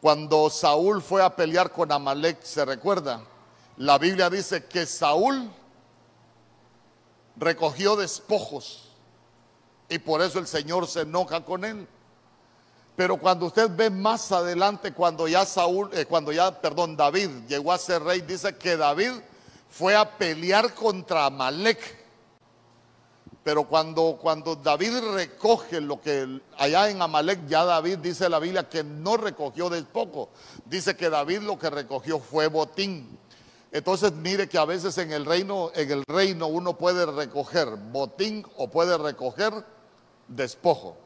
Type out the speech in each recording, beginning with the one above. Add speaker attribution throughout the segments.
Speaker 1: Cuando Saúl fue a pelear con Amalek, ¿se recuerda? La Biblia dice que Saúl recogió despojos y por eso el Señor se enoja con él. Pero cuando usted ve más adelante, cuando ya Saúl, eh, cuando ya, perdón, David llegó a ser rey, dice que David fue a pelear contra Amalek. Pero cuando, cuando David recoge lo que allá en Amalek, ya David dice la Biblia que no recogió despojo. Dice que David lo que recogió fue botín. Entonces mire que a veces en el reino, en el reino uno puede recoger botín o puede recoger despojo.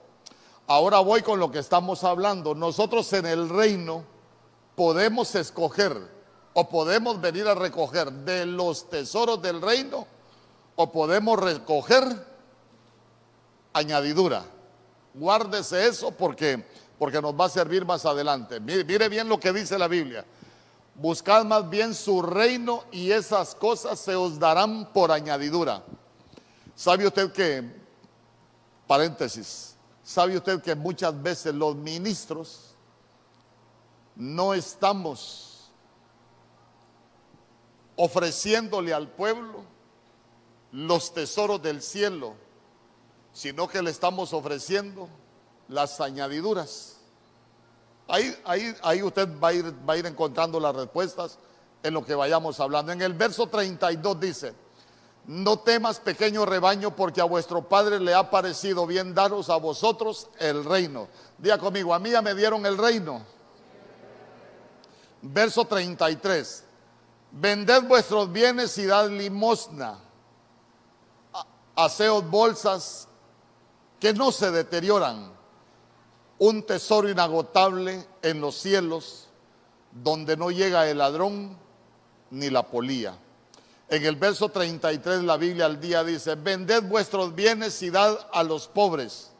Speaker 1: Ahora voy con lo que estamos hablando. Nosotros en el reino podemos escoger o podemos venir a recoger de los tesoros del reino o podemos recoger añadidura. Guárdese eso porque, porque nos va a servir más adelante. Mire, mire bien lo que dice la Biblia. Buscad más bien su reino y esas cosas se os darán por añadidura. ¿Sabe usted que, paréntesis, ¿Sabe usted que muchas veces los ministros no estamos ofreciéndole al pueblo los tesoros del cielo, sino que le estamos ofreciendo las añadiduras? Ahí, ahí, ahí usted va a, ir, va a ir encontrando las respuestas en lo que vayamos hablando. En el verso 32 dice, no temas, pequeño rebaño, porque a vuestro Padre le ha parecido bien daros a vosotros el reino. Diga conmigo, a mí ya me dieron el reino. Verso 33. Vended vuestros bienes y dad limosna. Haceos bolsas que no se deterioran. Un tesoro inagotable en los cielos, donde no llega el ladrón ni la polía. En el verso 33 la Biblia al día dice, vended vuestros bienes y dad a los pobres.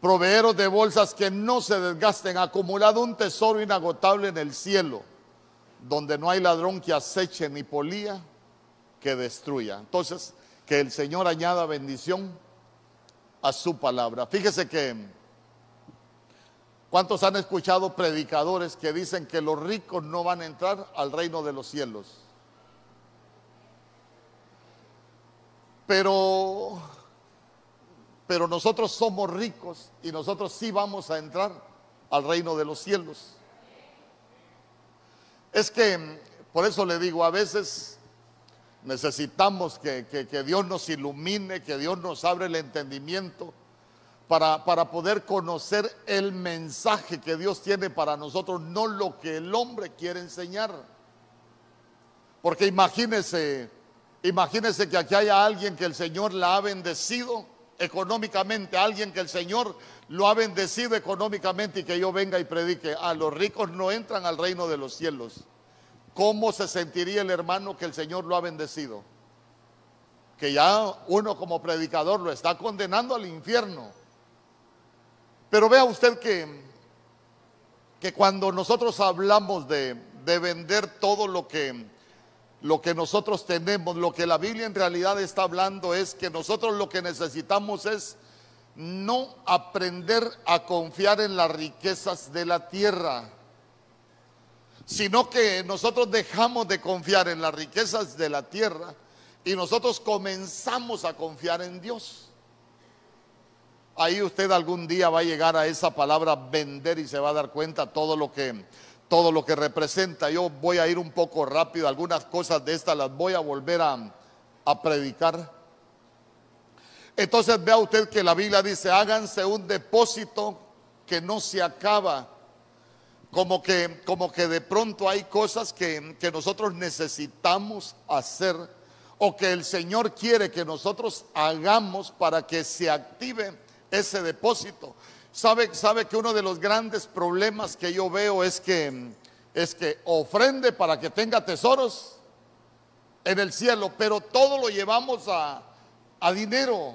Speaker 1: Proveeros de bolsas que no se desgasten, acumulado un tesoro inagotable en el cielo, donde no hay ladrón que aceche ni polía que destruya. Entonces, que el Señor añada bendición a su palabra. Fíjese que, ¿cuántos han escuchado predicadores que dicen que los ricos no van a entrar al reino de los cielos? Pero, pero nosotros somos ricos y nosotros sí vamos a entrar al reino de los cielos. Es que, por eso le digo, a veces necesitamos que, Dios nos ilumine, que Dios nos abra el entendimiento para, para poder conocer el mensaje que Dios tiene para nosotros, no lo que el hombre quiere enseñar. Porque imagínese Imagínense que aquí haya alguien que el Señor la ha bendecido económicamente, alguien que el Señor lo ha bendecido económicamente y que yo venga y predique, a los ricos no entran al reino de los cielos. ¿Cómo se sentiría el hermano que el Señor lo ha bendecido? Que ya uno como predicador lo está condenando al infierno. Pero vea usted que, que cuando nosotros hablamos de, de vender todo lo que lo que nosotros tenemos, lo que la Biblia en realidad está hablando es que nosotros lo que necesitamos es no aprender a confiar en las riquezas de la tierra, sino que nosotros dejamos de confiar en las riquezas de la tierra y nosotros comenzamos a confiar en Dios. Ahí usted algún día va a llegar a esa palabra vender y se va a dar cuenta todo lo que todo lo que representa. Yo voy a ir un poco rápido, algunas cosas de estas las voy a volver a, a predicar. Entonces vea usted que la Biblia dice, háganse un depósito que no se acaba. Como que, como que de pronto hay cosas que, que nosotros necesitamos hacer o que el Señor quiere que nosotros hagamos para que se active ese depósito. Sabe, sabe que uno de los grandes problemas que yo veo es que, es que ofrende para que tenga tesoros en el cielo, pero todo lo llevamos a, a dinero.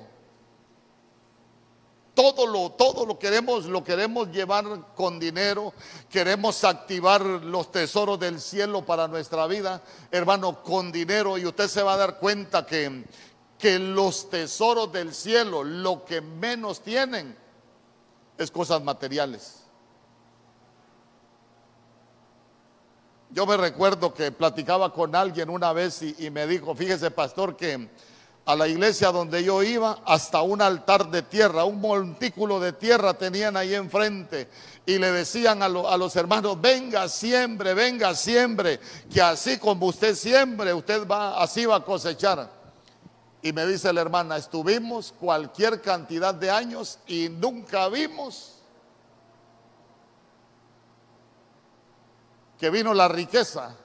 Speaker 1: Todo lo, todo lo queremos, lo queremos llevar con dinero, queremos activar los tesoros del cielo para nuestra vida, hermano, con dinero. Y usted se va a dar cuenta que, que los tesoros del cielo, lo que menos tienen, es cosas materiales. Yo me recuerdo que platicaba con alguien una vez y, me dijo, fíjese pastor, que a la iglesia donde yo iba, hasta un altar de tierra, un montículo de tierra tenían ahí enfrente. Y le decían a, los hermanos, venga siempre, venga siempre, que así como usted siempre, usted va, así va a cosechar. Y me dice la hermana, estuvimos cualquier cantidad de años y nunca vimos que vino la riqueza.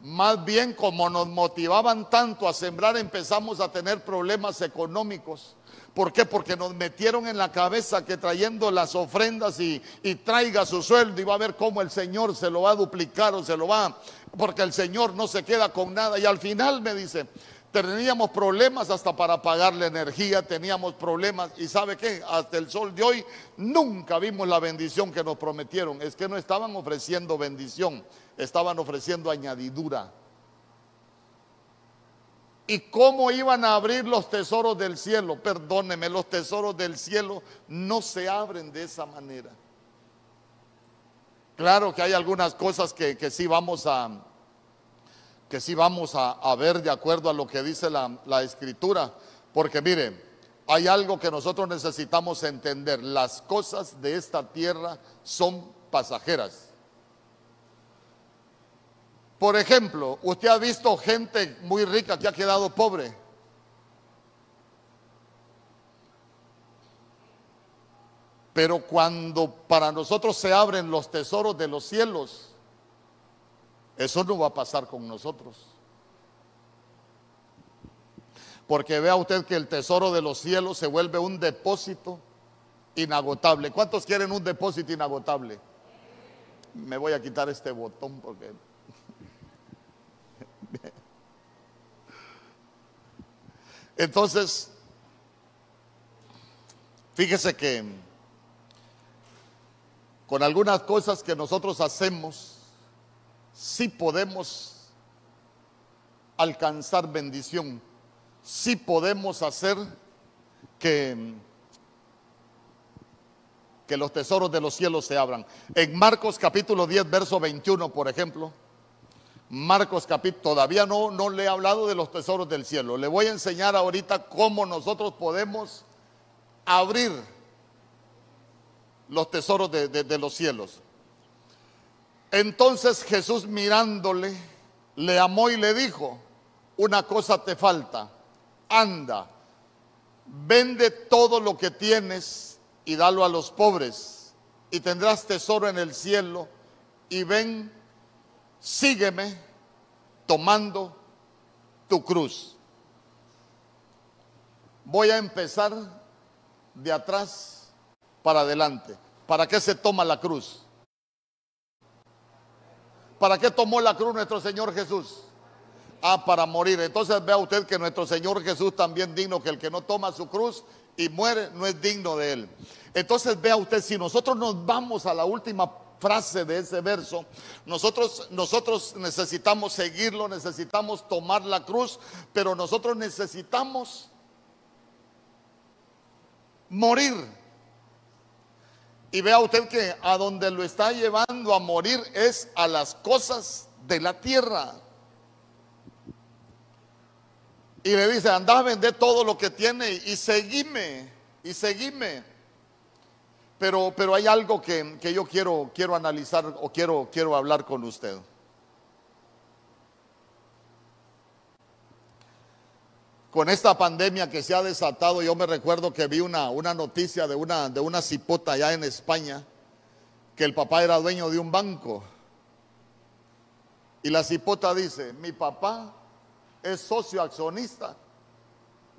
Speaker 1: Más bien como nos motivaban tanto a sembrar, empezamos a tener problemas económicos. ¿Por qué? Porque nos metieron en la cabeza que trayendo las ofrendas y, traiga su sueldo y va a ver cómo el Señor se lo va a duplicar o se lo va, porque el Señor no se queda con nada. Y al final me dice, Teníamos problemas hasta para pagar la energía, teníamos problemas y sabe qué, hasta el sol de hoy nunca vimos la bendición que nos prometieron. Es que no estaban ofreciendo bendición, estaban ofreciendo añadidura. ¿Y cómo iban a abrir los tesoros del cielo? Perdóneme, los tesoros del cielo no se abren de esa manera. Claro que hay algunas cosas que, que sí vamos a, que sí vamos a, ver de acuerdo a lo que dice la, la escritura. Porque mire, hay algo que nosotros necesitamos entender. Las cosas de esta tierra son pasajeras. Por ejemplo, usted ha visto gente muy rica que ha quedado pobre. Pero cuando para nosotros se abren los tesoros de los cielos, eso no va a pasar con nosotros. Porque vea usted que el tesoro de los cielos se vuelve un depósito inagotable. ¿Cuántos quieren un depósito inagotable? Me voy a quitar este botón porque... Entonces, fíjese que con algunas cosas que nosotros hacemos, sí podemos alcanzar bendición, sí podemos hacer que, que los tesoros de los cielos se abran. En Marcos capítulo 10, verso 21, por ejemplo, Marcos capítulo, todavía no, no le he hablado de los tesoros del cielo, le voy a enseñar ahorita cómo nosotros podemos abrir los tesoros de los cielos. Entonces Jesús mirándole, le amó y le dijo, una cosa te falta, anda, vende todo lo que tienes y dalo a los pobres y tendrás tesoro en el cielo y ven, sígueme tomando tu cruz. Voy a empezar de atrás para adelante. ¿Para qué se toma la cruz? ¿Para qué tomó la cruz nuestro Señor Jesús? Ah, para morir. Entonces vea usted que nuestro Señor Jesús también digno, que el que no toma su cruz y muere no es digno de él. Entonces vea usted, si nosotros nos vamos a la última frase de ese verso, nosotros, nosotros necesitamos seguirlo, necesitamos tomar la cruz, pero nosotros necesitamos morir. Y vea usted que a donde lo está llevando a morir es a las cosas de la tierra. Y le dice, anda a vender todo lo que tiene y seguime, y seguime. Pero, pero hay algo que, que yo quiero, quiero analizar o quiero, quiero hablar con usted. con esta pandemia que se ha desatado, yo me recuerdo que vi una, una noticia de una, de una cipota allá en España, que el papá era dueño de un banco. Y la cipota dice, mi papá es socio accionista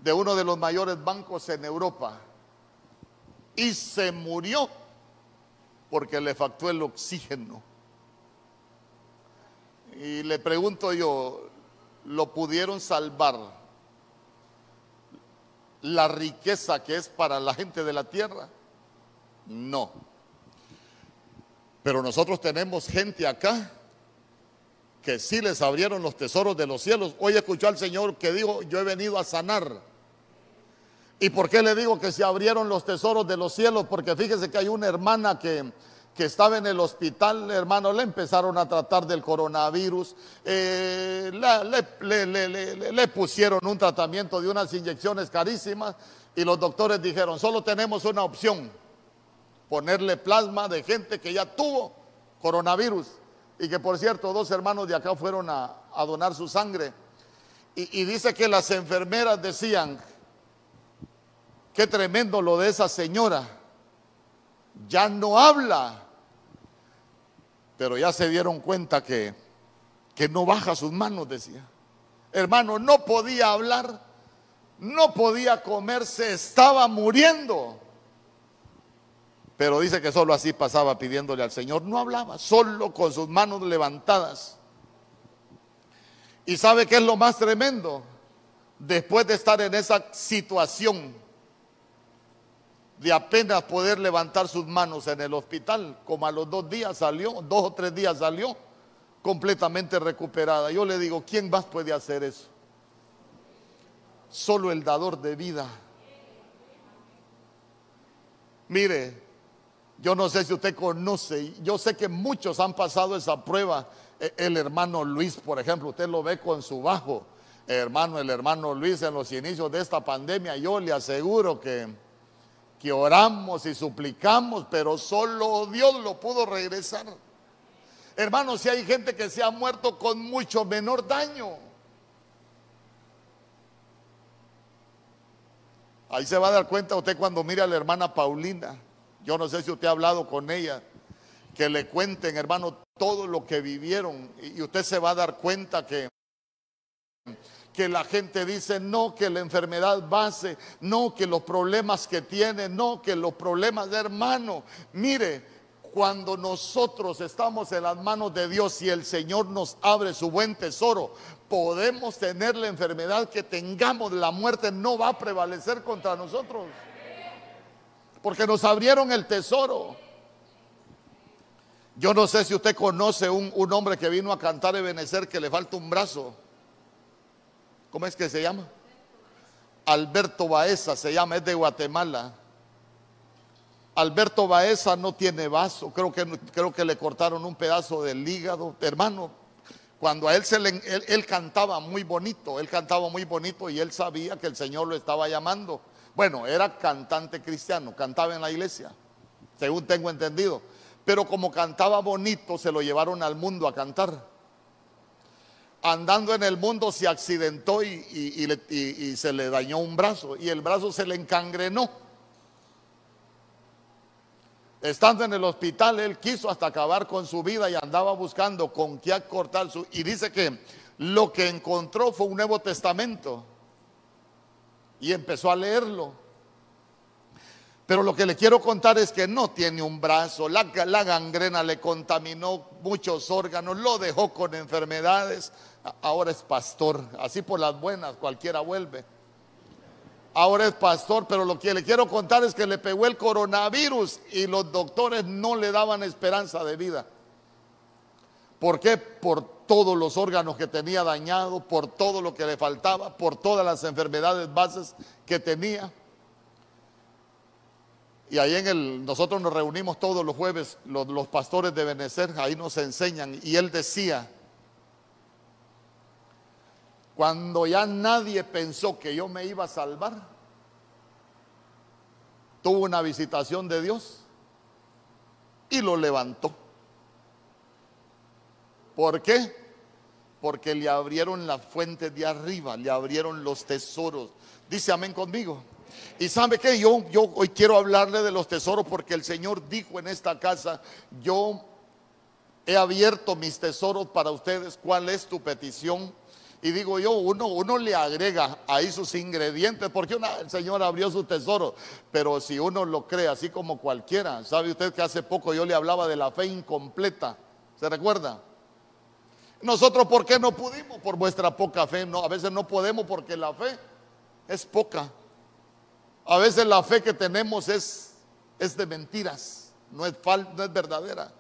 Speaker 1: de uno de los mayores bancos en Europa. Y se murió porque le faltó el oxígeno. Y le pregunto yo, ¿lo pudieron salvar? la riqueza que es para la gente de la tierra? No. Pero nosotros tenemos gente acá que sí les abrieron los tesoros de los cielos. Hoy escuchó al Señor que dijo, yo he venido a sanar. ¿Y por qué le digo que se abrieron los tesoros de los cielos? Porque fíjese que hay una hermana que, que estaba en el hospital, hermano, le empezaron a tratar del coronavirus, eh, le, pusieron un tratamiento de unas inyecciones carísimas y los doctores dijeron, solo tenemos una opción, ponerle plasma de gente que ya tuvo coronavirus. Y que por cierto, dos hermanos de acá fueron a, donar su sangre. Y, y dice que las enfermeras decían, qué tremendo lo de esa señora, ya no habla, pero ya se dieron cuenta que, que no baja sus manos, decía. Hermano, no podía hablar, no podía comer, se estaba muriendo. Pero dice que solo así pasaba pidiéndole al Señor. No hablaba, solo con sus manos levantadas. ¿Y sabe qué es lo más tremendo? Después de estar en esa situación de apenas poder levantar sus manos en el hospital, como a los dos días salió, dos o tres días salió completamente recuperada. Yo le digo, ¿quién más puede hacer eso? Solo el dador de vida. Mire, yo no sé si usted conoce, yo sé que muchos han pasado esa prueba. E, el hermano Luis, por ejemplo, usted lo ve con su bajo. Hermano, el hermano Luis en los inicios de esta pandemia, yo le aseguro que, que oramos y suplicamos, pero solo Dios lo pudo regresar. Hermano, si hay gente que se ha muerto con mucho menor daño. Ahí se va a dar cuenta usted cuando mira a la hermana Paulina. Yo no sé si usted ha hablado con ella, que le cuenten, hermano, todo lo que vivieron y usted se va a dar cuenta que que la gente dice, no, que la enfermedad base, no, que los problemas que tiene, no, que los problemas de hermano. Mire, cuando nosotros estamos en las manos de Dios y el Señor nos abre su buen tesoro, podemos tener la enfermedad que tengamos, la muerte no va a prevalecer contra nosotros porque nos abrieron el tesoro. Yo no sé si usted conoce un, un hombre que vino a cantar y benecer que le falta un brazo. ¿Cómo es que se llama? Alberto Baeza se llama, es de Guatemala. Alberto Baeza no tiene vaso, creo que, creo que le cortaron un pedazo del hígado. Hermano, cuando a él se le, él cantaba muy bonito, él cantaba muy bonito y él sabía que el Señor lo estaba llamando. Bueno, era cantante cristiano, cantaba en la iglesia, según tengo entendido. Pero como cantaba bonito, se lo llevaron al mundo a cantar. Andando en el mundo se accidentó y, se le dañó un brazo y el brazo se le encangrenó. Estando en el hospital, él quiso hasta acabar con su vida y andaba buscando con qué cortar su... Y dice que lo que encontró fue un Nuevo Testamento y empezó a leerlo. Pero lo que le quiero contar es que no tiene un brazo, la, gangrena le contaminó muchos órganos, lo dejó con enfermedades, ahora es pastor, así por las buenas cualquiera vuelve. Ahora es pastor, pero lo que le quiero contar es que le pegó el coronavirus y los doctores no le daban esperanza de vida. ¿Por qué? Por todos los órganos que tenía dañado, por todo lo que le faltaba, por todas las enfermedades bases que tenía. Y ahí en el, nosotros nos reunimos todos los jueves, los, pastores de Benecer, ahí nos enseñan. Y él decía, cuando ya nadie pensó que yo me iba a salvar, tuvo una visitación de Dios y lo levantó. ¿Por qué? Porque le abrieron la fuente de arriba, le abrieron los tesoros. Dice amén conmigo. Y sabe que yo, hoy quiero hablarle de los tesoros porque el Señor dijo en esta casa, yo he abierto mis tesoros para ustedes, ¿cuál es tu petición? Y digo yo, uno, le agrega ahí sus ingredientes, porque el Señor abrió su tesoro, pero si uno lo cree así como cualquiera, sabe usted que hace poco yo le hablaba de la fe incompleta, ¿se recuerda? Nosotros, ¿por qué no pudimos? Por vuestra poca fe. No, a veces no podemos porque la fe es poca. A veces la fe que tenemos es, es de mentiras, no es, no es verdadera.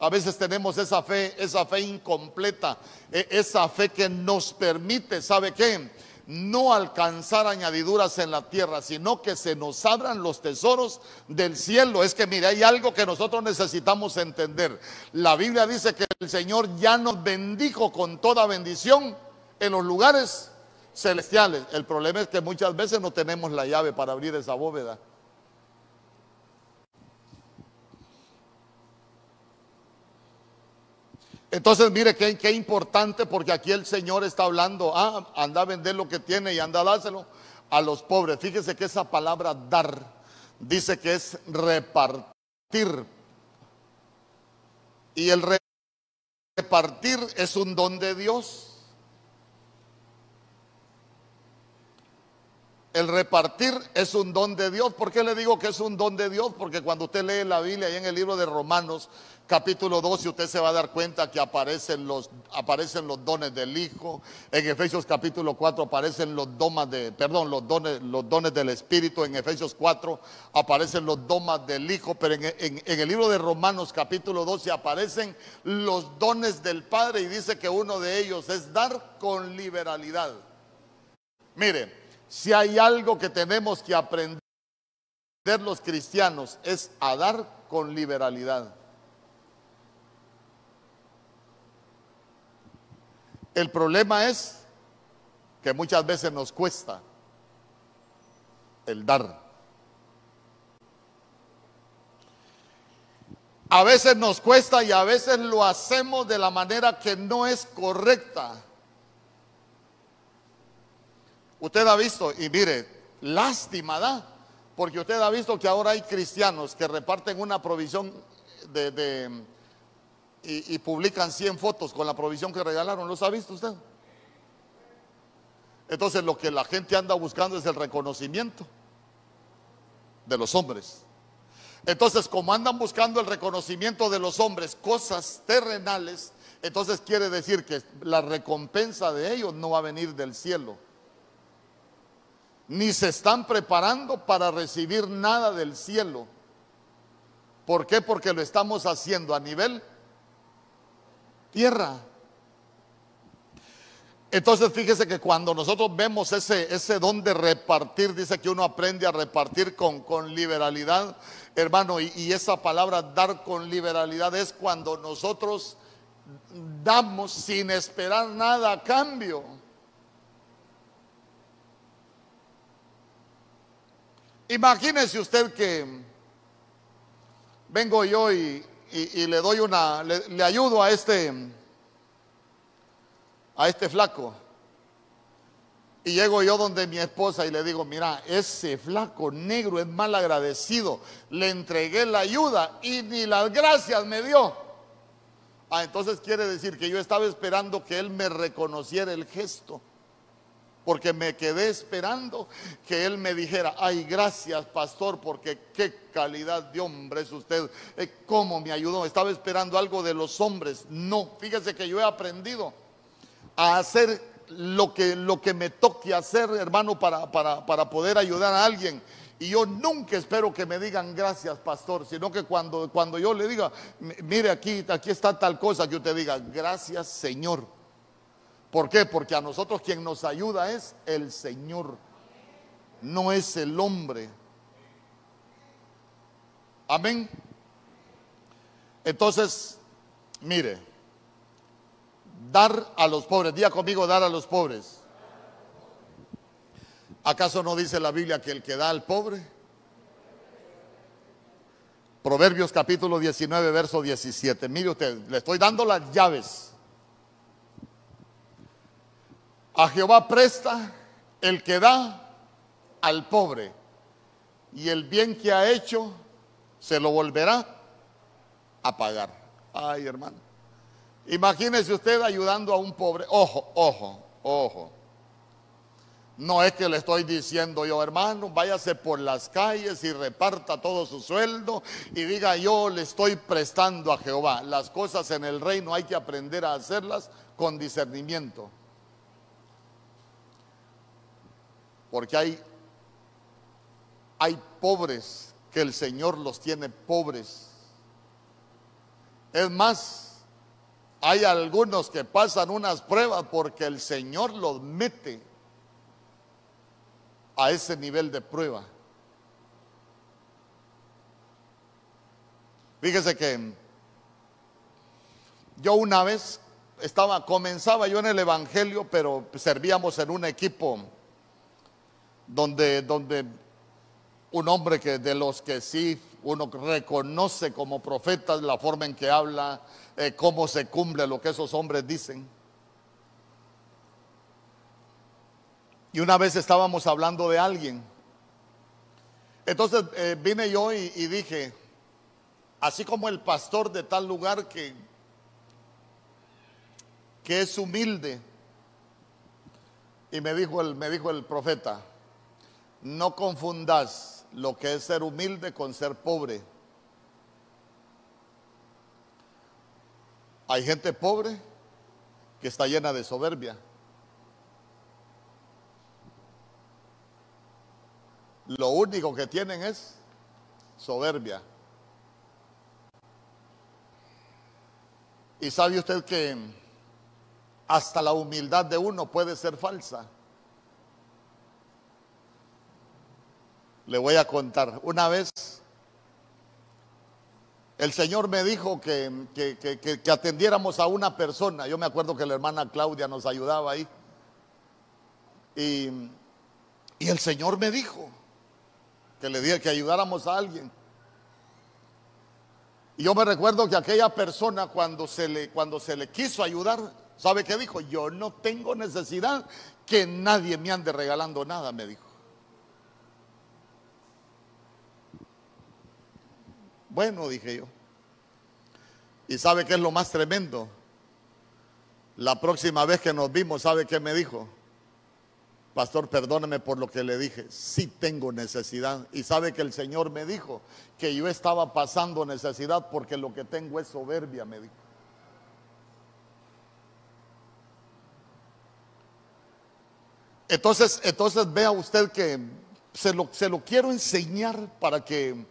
Speaker 1: A veces tenemos esa fe, esa fe incompleta, e, esa fe que nos permite, ¿sabe qué? no alcanzar añadiduras en la tierra, sino que se nos abran los tesoros del cielo. Es que mire, hay algo que nosotros necesitamos entender. La Biblia dice que el Señor ya nos bendijo con toda bendición en los lugares celestiales. El problema es que muchas veces no tenemos la llave para abrir esa bóveda. Entonces, mire qué, qué, importante, porque aquí el Señor está hablando, ah, anda a vender lo que tiene y anda a dárselo a los pobres. Fíjese que esa palabra dar dice que es repartir. Y el repartir es un don de Dios. El repartir es un don de Dios. ¿Por qué le digo que es un don de Dios? Porque cuando usted lee la Biblia y en el libro de Romanos, capítulo 12, usted se va a dar cuenta que aparecen los, aparecen los dones del Hijo. En Efesios capítulo 4 aparecen los domas de, perdón, los dones, los dones del Espíritu. En Efesios 4 aparecen los domas del Hijo. Pero en, en el libro de Romanos capítulo 12 aparecen los dones del Padre y dice que uno de ellos es dar con liberalidad. Mire, si hay algo que tenemos que aprender los cristianos es a dar con liberalidad. El problema es que muchas veces nos cuesta el dar. A veces nos cuesta y a veces lo hacemos de la manera que no es correcta. Usted ha visto, y mire, lástima da, porque usted ha visto que ahora hay cristianos que reparten una provisión de, y, publican 100 fotos con la provisión que regalaron. ¿Los ha visto usted? Entonces lo que la gente anda buscando es el reconocimiento de los hombres. Entonces, como andan buscando el reconocimiento de los hombres, cosas terrenales, entonces quiere decir que la recompensa de ellos no va a venir del cielo ni se están preparando para recibir nada del cielo. ¿Por qué? Porque lo estamos haciendo a nivel tierra. Entonces fíjese que cuando nosotros vemos ese, ese don de repartir, dice que uno aprende a repartir con, con liberalidad, hermano, y, y esa palabra dar con liberalidad es cuando nosotros damos sin esperar nada a cambio. Imagínese usted que vengo yo y, le doy una, le, ayudo a este, a este flaco. Y llego yo donde mi esposa y le digo, mira, ese flaco negro es mal agradecido. Le entregué la ayuda y ni las gracias me dio. Ah, entonces quiere decir que yo estaba esperando que él me reconociera el gesto porque me quedé esperando que él me dijera, ay, gracias pastor, porque qué calidad de hombre es usted, eh, cómo me ayudó, estaba esperando algo de los hombres. No, fíjese que yo he aprendido a hacer lo que, lo que me toque hacer, hermano, para, para, para poder ayudar a alguien. Y yo nunca espero que me digan gracias, pastor, sino que cuando, cuando yo le diga, mire aquí, aquí está tal cosa, que usted diga, gracias, Señor ¿Por qué? Porque a nosotros quien nos ayuda es el Señor, no es el hombre. Amén. Entonces, mire, dar a los pobres, diga conmigo, dar a los pobres. ¿Acaso no dice la Biblia que el que da al pobre? Proverbios capítulo 19, verso 17. Mire usted, le estoy dando las llaves a Jehová presta el que da al pobre, y el bien que ha hecho se lo volverá a pagar. Ay, hermano. Imagínese usted ayudando a un pobre. Ojo, ojo, ojo. No es que le estoy diciendo yo, hermano, váyase por las calles y reparta todo su sueldo y diga yo le estoy prestando a Jehová. Las cosas en el reino hay que aprender a hacerlas con discernimiento. Porque hay, hay pobres que el Señor los tiene pobres. Es más, hay algunos que pasan unas pruebas porque el Señor los mete a ese nivel de prueba. Fíjese que yo una vez estaba, comenzaba yo en el Evangelio, pero servíamos en un equipo donde, donde un hombre que de los que sí uno reconoce como profetas la forma en que habla, eh, cómo se cumple lo que esos hombres dicen. Y una vez estábamos hablando de alguien. Entonces eh, vine yo y, y dije, así como el pastor de tal lugar que, que es humilde. Y me dijo el, me dijo el profeta, no confundas lo que es ser humilde con ser pobre. Hay gente pobre que está llena de soberbia. Lo único que tienen es soberbia. Y sabe usted que hasta la humildad de uno puede ser falsa. Le voy a contar. Una vez el Señor me dijo que, que, atendiéramos a una persona. Yo me acuerdo que la hermana Claudia nos ayudaba ahí. Y, y el Señor me dijo, que le dije que ayudáramos a alguien. Y yo me recuerdo que aquella persona cuando se le, cuando se le quiso ayudar, ¿sabe qué dijo? Yo no tengo necesidad que nadie me ande regalando nada, me dijo. Bueno, dije yo. ¿Y sabe qué es lo más tremendo? La próxima vez que nos vimos, ¿sabe qué me dijo? Pastor, perdóneme por lo que le dije. Sí tengo necesidad. Y sabe que el Señor me dijo que yo estaba pasando necesidad porque lo que tengo es soberbia, me dijo. Entonces, entonces vea usted que se lo, se lo quiero enseñar para que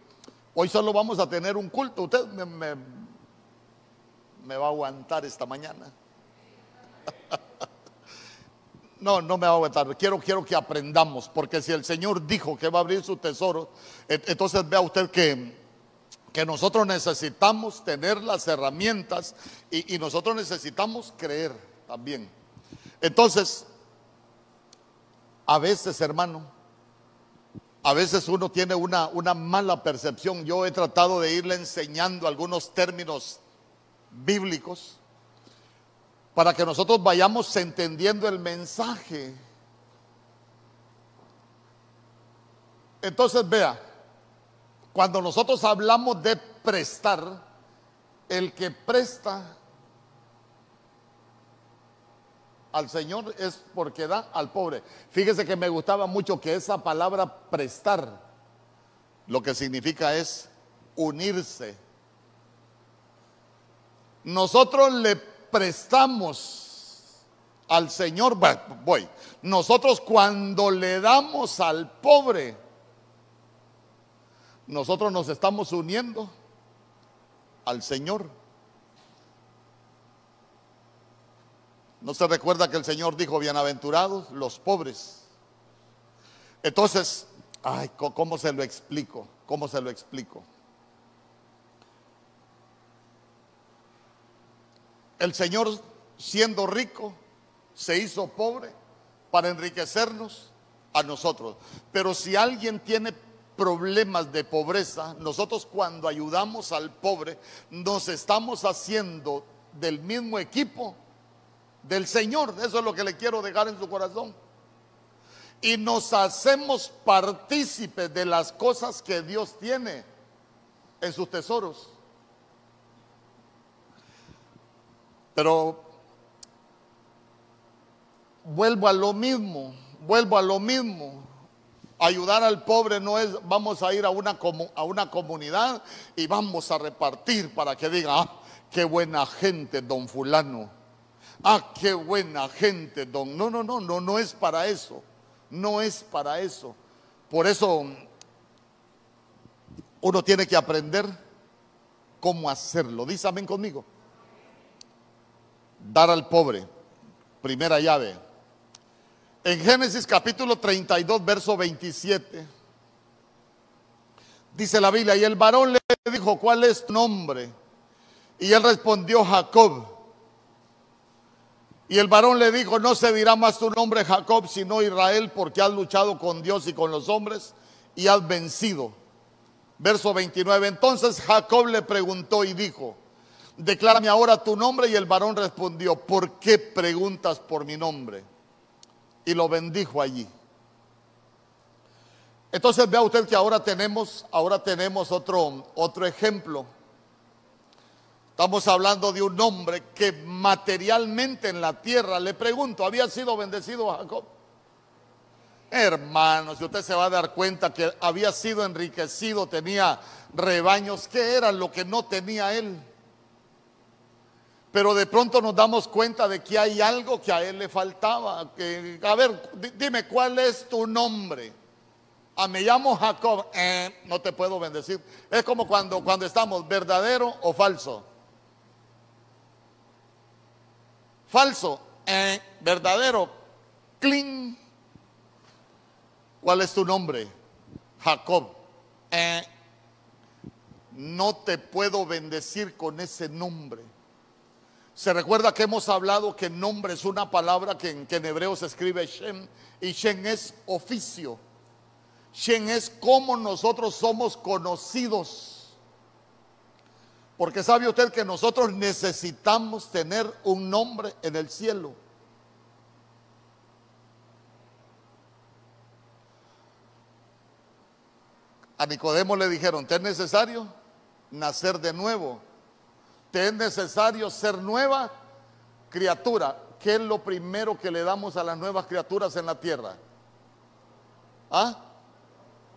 Speaker 1: hoy solo vamos a tener un culto. Usted me, va a aguantar esta mañana. No, no me va a aguantar. Quiero, quiero que aprendamos, porque si el Señor dijo que va a abrir su tesoro, entonces vea usted que, que nosotros necesitamos tener las herramientas y, nosotros necesitamos creer también. Entonces, a veces, hermano, a veces uno tiene una, una mala percepción. Yo he tratado de irle enseñando algunos términos bíblicos para que nosotros vayamos entendiendo el mensaje. Entonces vea, cuando nosotros hablamos de prestar, el que presta al Señor es porque da al pobre. Fíjese que me gustaba mucho que esa palabra prestar, lo que significa es unirse. Nosotros le prestamos al Señor, voy, nosotros cuando le damos al pobre, nosotros nos estamos uniendo al Señor. ¿No se recuerda que el Señor dijo, bienaventurados los pobres? Entonces, ay, ¿cómo se lo explico? ¿Cómo se lo explico? El Señor, siendo rico, se hizo pobre para enriquecernos a nosotros. Pero si alguien tiene problemas de pobreza, nosotros cuando ayudamos al pobre, nos estamos haciendo del mismo equipo del Señor. Eso es lo que le quiero dejar en su corazón. Y nos hacemos partícipes de las cosas que Dios tiene en sus tesoros. Pero vuelvo a lo mismo, vuelvo a lo mismo. Ayudar al pobre no es vamos a ir a una, a una comunidad y vamos a repartir para que diga, ah, qué buena gente, don fulano. Ah, qué buena gente, don. No, no, no, no, no es para eso. No es para eso. Por eso uno tiene que aprender cómo hacerlo. Dice conmigo dar al pobre. Primera llave. En Génesis capítulo 32, verso 27, dice la Biblia, y el varón le dijo, ¿cuál es tu nombre? Y él respondió, Jacob. Y el varón le dijo, no se dirá más tu nombre Jacob, sino Israel, porque has luchado con Dios y con los hombres y has vencido. Verso 29, entonces Jacob le preguntó y dijo, declárame ahora tu nombre. Y el varón respondió, ¿por qué preguntas por mi nombre? Y lo bendijo allí. Entonces vea usted que ahora tenemos, ahora tenemos otro, otro ejemplo Estamos hablando de un hombre que materialmente en la tierra, le pregunto, ¿había sido bendecido Jacob? Hermanos, si usted se va a dar cuenta que había sido enriquecido, tenía rebaños, ¿qué era lo que no tenía él? Pero de pronto nos damos cuenta de que hay algo que a él le faltaba. A ver, dime, ¿cuál es tu nombre? Ah, me llamo Jacob. Eh, no te puedo bendecir. Es como cuando, cuando estamos, verdadero o falso. Falso, eh, verdadero, clean. ¿Cuál es tu nombre? Jacob. Eh, no te puedo bendecir con ese nombre. Se recuerda que hemos hablado que nombre es una palabra que en, que en hebreo se escribe Shem y Shem es oficio. Shem es como nosotros somos conocidos. Porque sabe usted que nosotros necesitamos tener un nombre en el cielo. A Nicodemo le dijeron, te es necesario nacer de nuevo. Te es necesario ser nueva criatura. ¿Qué es lo primero que le damos a las nuevas criaturas en la tierra? ¿Ah?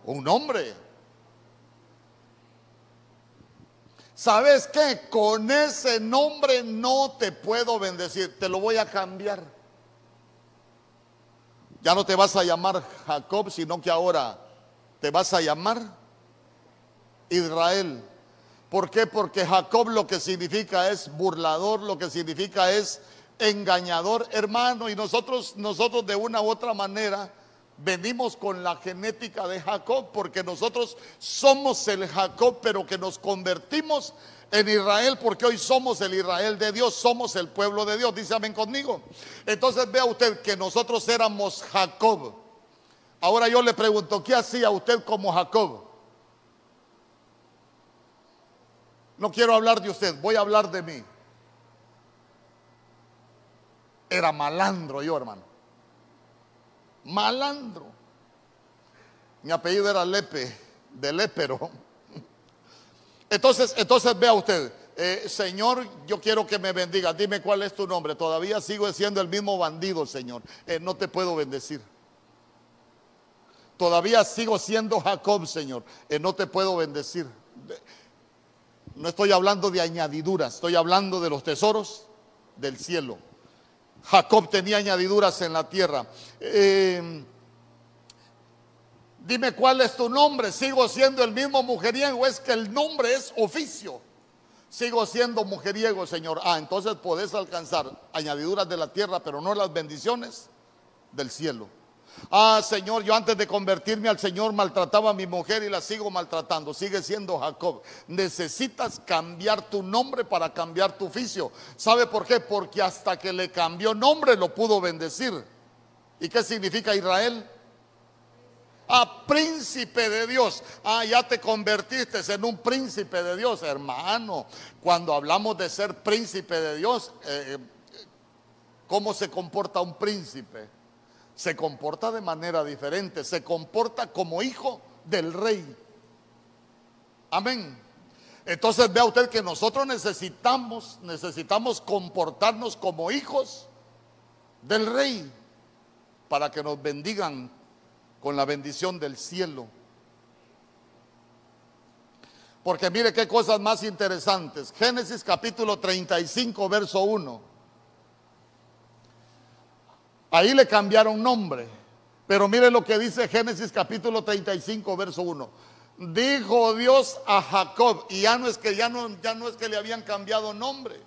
Speaker 1: Un nombre. ¿Sabes qué? Con ese nombre no te puedo bendecir, te lo voy a cambiar. Ya no te vas a llamar Jacob, sino que ahora te vas a llamar Israel. ¿Por qué? Porque Jacob lo que significa es burlador, lo que significa es engañador, hermano, y nosotros nosotros de una u otra manera venimos con la genética de Jacob, porque nosotros somos el Jacob, pero que nos convertimos en Israel, porque hoy somos el Israel de Dios, somos el pueblo de Dios. Dice amén conmigo. Entonces vea usted que nosotros éramos Jacob. Ahora yo le pregunto, ¿qué hacía usted como Jacob? No quiero hablar de usted, voy a hablar de mí. Era malandro yo, hermano malandro. Mi apellido era Lepe, de Lepero. Entonces, entonces vea usted, eh, Señor, yo quiero que me bendiga. Dime cuál es tu nombre. Todavía sigo siendo el mismo bandido, Señor. Eh, no te puedo bendecir. Todavía sigo siendo Jacob, Señor. Eh, no te puedo bendecir. No estoy hablando de añadiduras, estoy hablando de los tesoros del cielo. Jacob tenía añadiduras en la tierra. Eh, dime cuál es tu nombre. ¿Sigo siendo el mismo mujeriego? Es que el nombre es oficio. Sigo siendo mujeriego, Señor. Ah, entonces podés alcanzar añadiduras de la tierra, pero no las bendiciones del cielo. Ah, Señor, yo antes de convertirme al Señor maltrataba a mi mujer y la sigo maltratando. Sigue siendo Jacob. Necesitas cambiar tu nombre para cambiar tu oficio. ¿Sabe por qué? Porque hasta que le cambió nombre lo pudo bendecir. ¿Y qué significa Israel? Ah, príncipe de Dios. Ah, ya te convertiste en un príncipe de Dios, hermano. Cuando hablamos de ser príncipe de Dios, eh, eh, ¿cómo se comporta un príncipe? Se comporta de manera diferente, se comporta como hijo del rey. Amén. Entonces vea usted que nosotros necesitamos, necesitamos comportarnos como hijos del rey para que nos bendigan con la bendición del cielo. Porque mire qué cosas más interesantes. Génesis capítulo 35, verso 1. Ahí le cambiaron nombre. Pero mire lo que dice Génesis capítulo 35, verso 1. Dijo Dios a Jacob, y ya no es que ya no, ya no es que le habían cambiado nombre.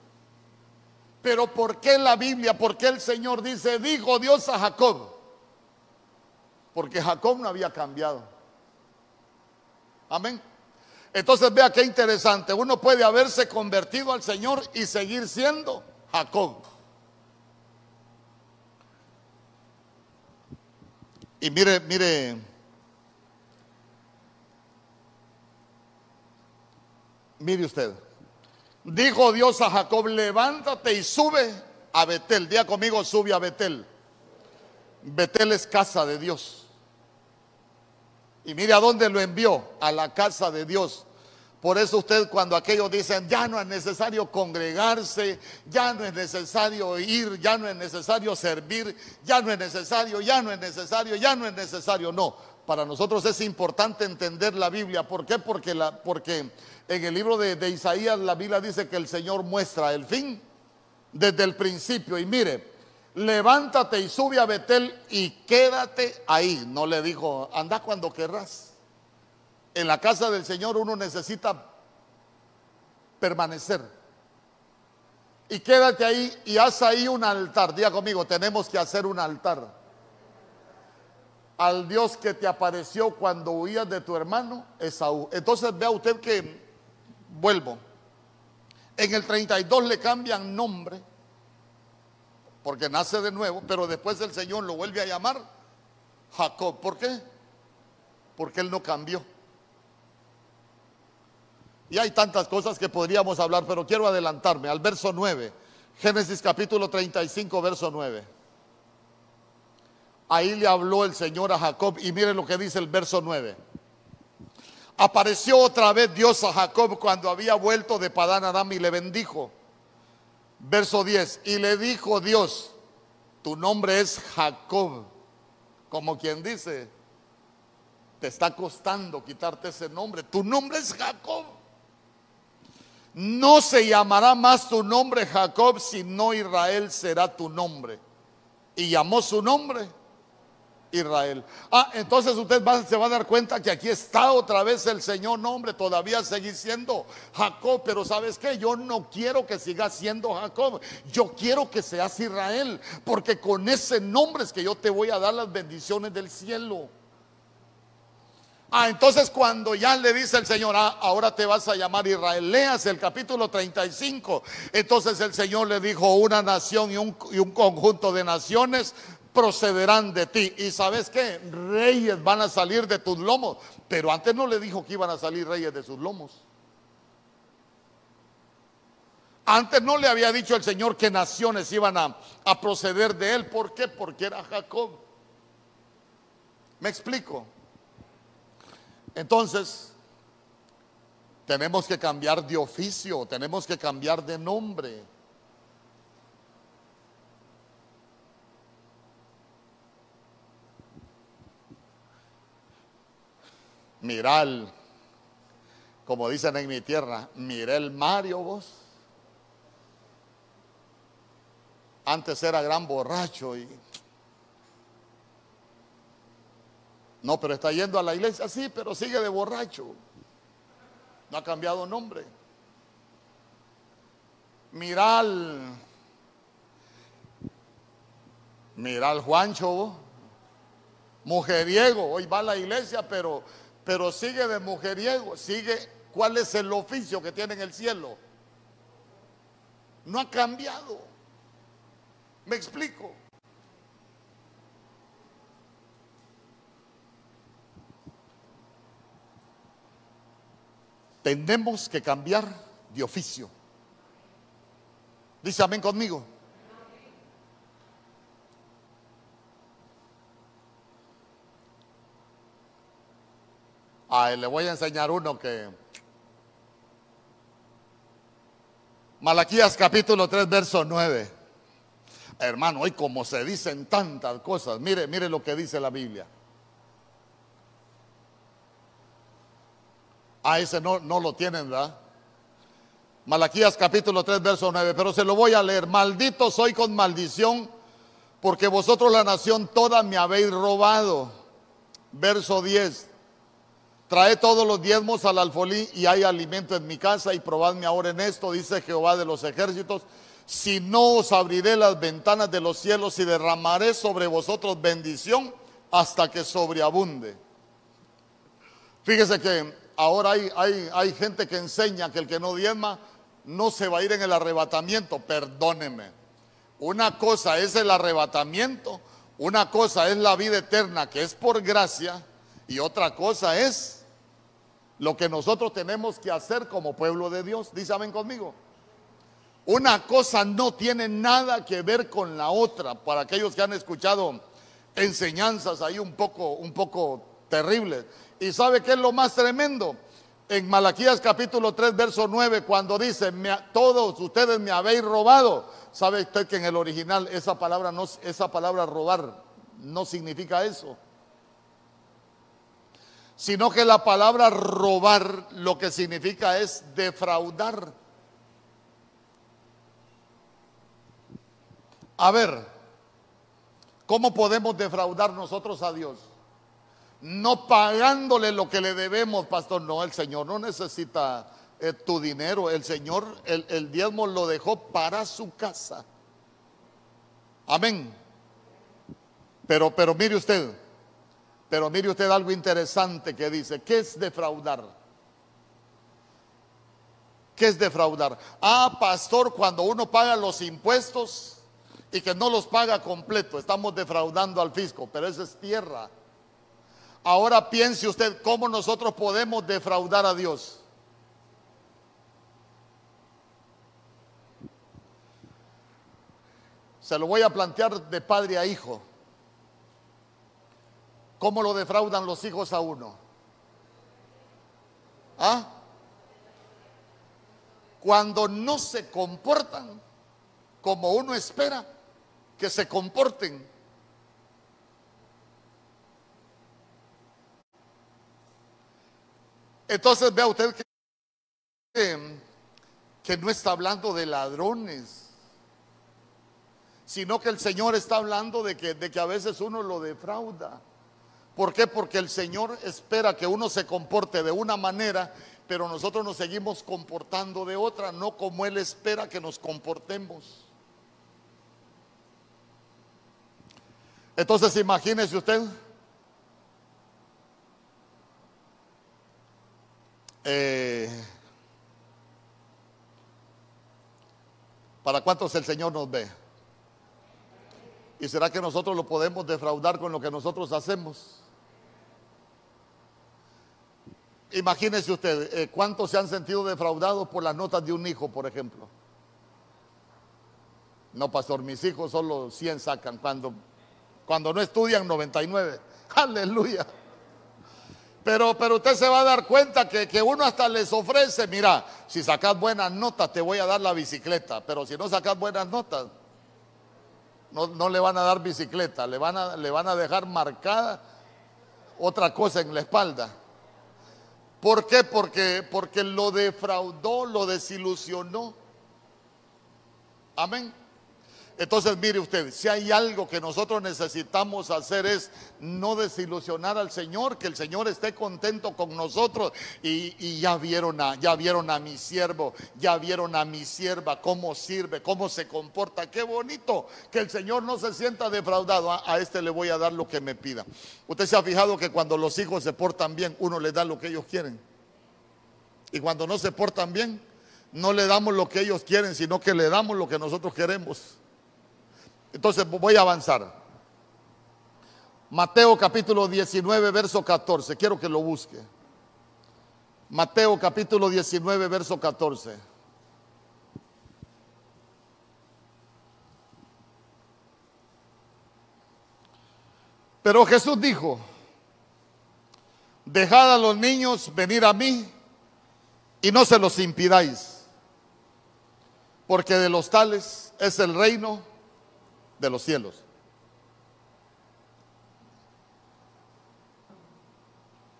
Speaker 1: Pero ¿por qué la Biblia, por qué el Señor dice, dijo Dios a Jacob? porque Jacob no había cambiado. Amén. Entonces vea qué interesante, uno puede haberse convertido al Señor y seguir siendo Jacob. Y mire, mire, mire usted, dijo Dios a Jacob, levántate y sube a Betel, día conmigo, sube a Betel. Betel es casa de Dios. Y mire a dónde lo envió, a la casa de Dios. Por eso usted cuando aquellos dicen, ya no es necesario congregarse, ya no es necesario ir, ya no es necesario servir, ya no es necesario, ya no es necesario, ya no es necesario. No, para nosotros es importante entender la Biblia. ¿Por qué? Porque, porque en el libro de, de Isaías la Biblia dice que el Señor muestra el fin desde el principio. Y mire, levántate y sube a Betel y quédate ahí. No le dijo, anda cuando querrás. En la casa del Señor uno necesita permanecer. Y quédate ahí y haz ahí un altar. Diga conmigo, tenemos que hacer un altar. Al Dios que te apareció cuando huías de tu hermano Esaú. Entonces vea usted que, vuelvo, en el 32 le cambian nombre, porque nace de nuevo, pero después el Señor lo vuelve a llamar Jacob. ¿Por qué? Porque él no cambió. Y hay tantas cosas que podríamos hablar, pero quiero adelantarme al verso 9. Génesis capítulo 35, verso 9. Ahí le habló el Señor a Jacob y miren lo que dice el verso 9. Apareció otra vez Dios a Jacob cuando había vuelto de Padán Aram y le bendijo. Verso 10. Y le dijo Dios, tu nombre es Jacob. Como quien dice, te está costando quitarte ese nombre. Tu nombre es Jacob. No se llamará más tu nombre Jacob, sino Israel será tu nombre. Y llamó su nombre Israel. Ah, entonces usted se va a dar cuenta que aquí está otra vez el Señor nombre, todavía sigue siendo Jacob, pero ¿sabes qué? Yo no quiero que siga siendo Jacob, yo quiero que seas Israel, porque con ese nombre es que yo te voy a dar las bendiciones del cielo. Ah, entonces cuando ya le dice el Señor, ah, ahora te vas a llamar Israel, leas el capítulo 35. Entonces el Señor le dijo, una nación y un, conjunto de naciones procederán de ti. Y sabes qué, reyes van a salir de tus lomos. Pero antes no le dijo que iban a salir reyes de sus lomos. Antes no le había dicho el Señor que naciones iban a, a proceder de él. ¿Por qué? Porque era Jacob. ¿Me explico? Entonces, tenemos que cambiar de oficio, tenemos que cambiar de nombre. Miral, como dicen en mi tierra, miré el Mario vos. Antes era gran borracho y No, pero está yendo a la iglesia, sí, pero sigue de borracho. No ha cambiado nombre. Miral. Miral Juancho. Mujeriego. Hoy va a la iglesia, pero, pero sigue de mujeriego. Sigue. ¿Cuál es el oficio que tiene en el cielo? No ha cambiado. ¿Me explico? Tenemos que cambiar de oficio. Dice amén conmigo. A le voy a enseñar uno que... Malaquías capítulo 3, verso 9. Hermano, hoy como se dicen tantas cosas, mire, mire lo que dice la Biblia. A ese no, no lo tienen, ¿verdad? Malaquías capítulo 3, verso 9. Pero se lo voy a leer. Maldito soy con maldición, porque vosotros la nación toda me habéis robado. Verso 10. Trae todos los diezmos al alfolí y hay alimento en mi casa y probadme ahora en esto, dice Jehová de los ejércitos. Si no os abriré las ventanas de los cielos y derramaré sobre vosotros bendición hasta que sobreabunde. Fíjese que ahora hay, hay, hay gente que enseña que el que no diezma no se va a ir en el arrebatamiento. Perdóneme. Una cosa es el arrebatamiento, una cosa es la vida eterna que es por gracia y otra cosa es lo que nosotros tenemos que hacer como pueblo de Dios. Dice conmigo. Una cosa no tiene nada que ver con la otra. Para aquellos que han escuchado enseñanzas ahí un poco, un poco terribles. ¿Y sabe qué es lo más tremendo? En Malaquías capítulo 3, verso 9, cuando dice, todos ustedes me habéis robado. ¿Sabe usted que en el original esa palabra, no, esa palabra robar no significa eso? Sino que la palabra robar lo que significa es defraudar. A ver, ¿cómo podemos defraudar nosotros a Dios? No pagándole lo que le debemos, pastor. No, el Señor no necesita eh, tu dinero. El Señor, el, el diezmo lo dejó para su casa. Amén. Pero, pero mire usted, pero mire usted algo interesante que dice, ¿qué es defraudar? ¿Qué es defraudar? Ah, pastor, cuando uno paga los impuestos, y que no los paga completo. Estamos defraudando al fisco, pero eso es tierra. Ahora piense usted cómo nosotros podemos defraudar a Dios. Se lo voy a plantear de padre a hijo. ¿Cómo lo defraudan los hijos a uno? ¿Ah? Cuando no se comportan como uno espera que se comporten. Entonces vea usted que, no está hablando de ladrones, sino que el Señor está hablando de que, de que a veces uno lo defrauda. ¿Por qué? Porque el Señor espera que uno se comporte de una manera, pero nosotros nos seguimos comportando de otra, no como Él espera que nos comportemos. Entonces imagínese usted. Eh, ¿Para cuántos el Señor nos ve? ¿Y será que nosotros lo podemos defraudar con lo que nosotros hacemos? Imagínese usted, eh, ¿cuántos se han sentido defraudados por las notas de un hijo, por ejemplo? No, pastor, mis hijos solo 100 sacan. Cuando cuando no estudian 99. Aleluya. Pero, pero usted se va a dar cuenta que, que, uno hasta les ofrece, mira, si sacas buenas notas te voy a dar la bicicleta, pero si no sacas buenas notas, no, no le van a dar bicicleta, le van a, le van a dejar marcada otra cosa en la espalda. ¿Por qué? Porque, porque lo defraudó, lo desilusionó. Amén. Entonces, mire usted, si hay algo que nosotros necesitamos hacer es no desilusionar al Señor, que el Señor esté contento con nosotros. Y, ya vieron a, ya vieron a mi siervo, ya vieron a mi sierva, cómo sirve, cómo se comporta. Qué bonito que el Señor no se sienta defraudado. A, este le voy a dar lo que me pida. Usted se ha fijado que cuando los hijos se portan bien, uno les da lo que ellos quieren. Y cuando no se portan bien, no le damos lo que ellos quieren, sino que le damos lo que nosotros queremos. Entonces voy a avanzar. Mateo capítulo 19, verso 14. Quiero que lo busque. Mateo capítulo 19, verso 14. Pero Jesús dijo, dejad a los niños venir a mí y no se los impidáis, porque de los tales es el reino de los cielos.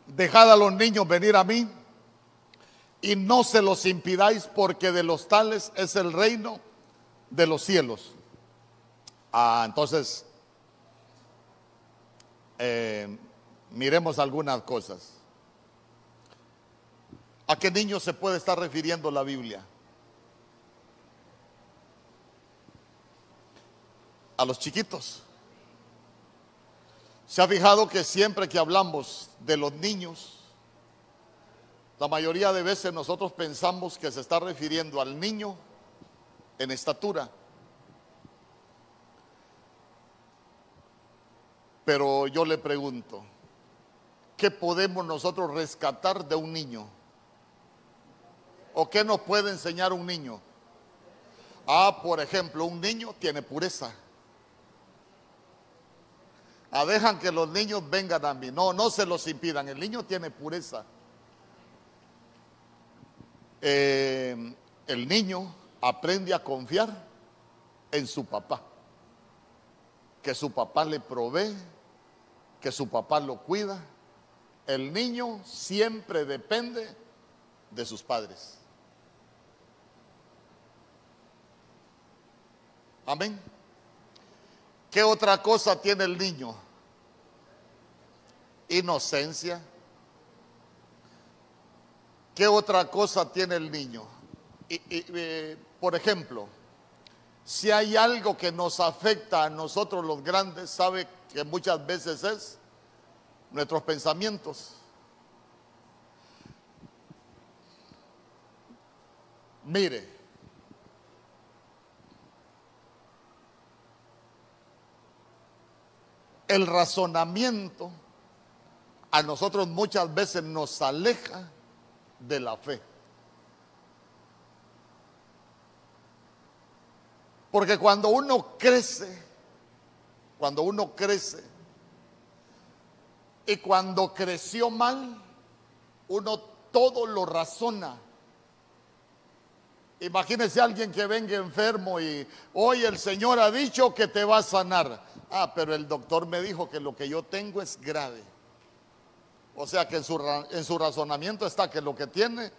Speaker 1: Dejad a los niños venir a mí y no se los impidáis porque de los tales es el reino de los cielos. Ah, entonces, eh, miremos algunas cosas. ¿A qué niño se puede estar refiriendo la Biblia? A los chiquitos. ¿Se ha fijado que siempre que hablamos de los niños, la mayoría de veces nosotros pensamos que se está refiriendo al niño en estatura? Pero yo le pregunto, ¿qué podemos nosotros rescatar de un niño? ¿O qué nos puede enseñar un niño? Ah, por ejemplo, un niño tiene pureza. Ah, dejan que los niños vengan a mí. No, no se los impidan. El niño tiene pureza. Eh, el niño aprende a confiar en su papá. Que su papá le provee, que su papá lo cuida. El niño siempre depende de sus padres. Amén. ¿Qué otra cosa tiene el niño? Inocencia. ¿Qué otra cosa tiene el niño? Eh, por ejemplo, si hay algo que nos afecta a nosotros los grandes, sabe que muchas veces es nuestros pensamientos. Mire, el razonamiento a nosotros muchas veces nos aleja de la fe. Porque cuando uno crece, cuando uno crece, y cuando creció mal, uno todo lo razona. Imagínese alguien que venga enfermo y hoy el Señor ha dicho que te va a sanar. Ah, pero el doctor me dijo que lo que yo tengo es grave. O sea que en su, en su razonamiento está que lo que tiene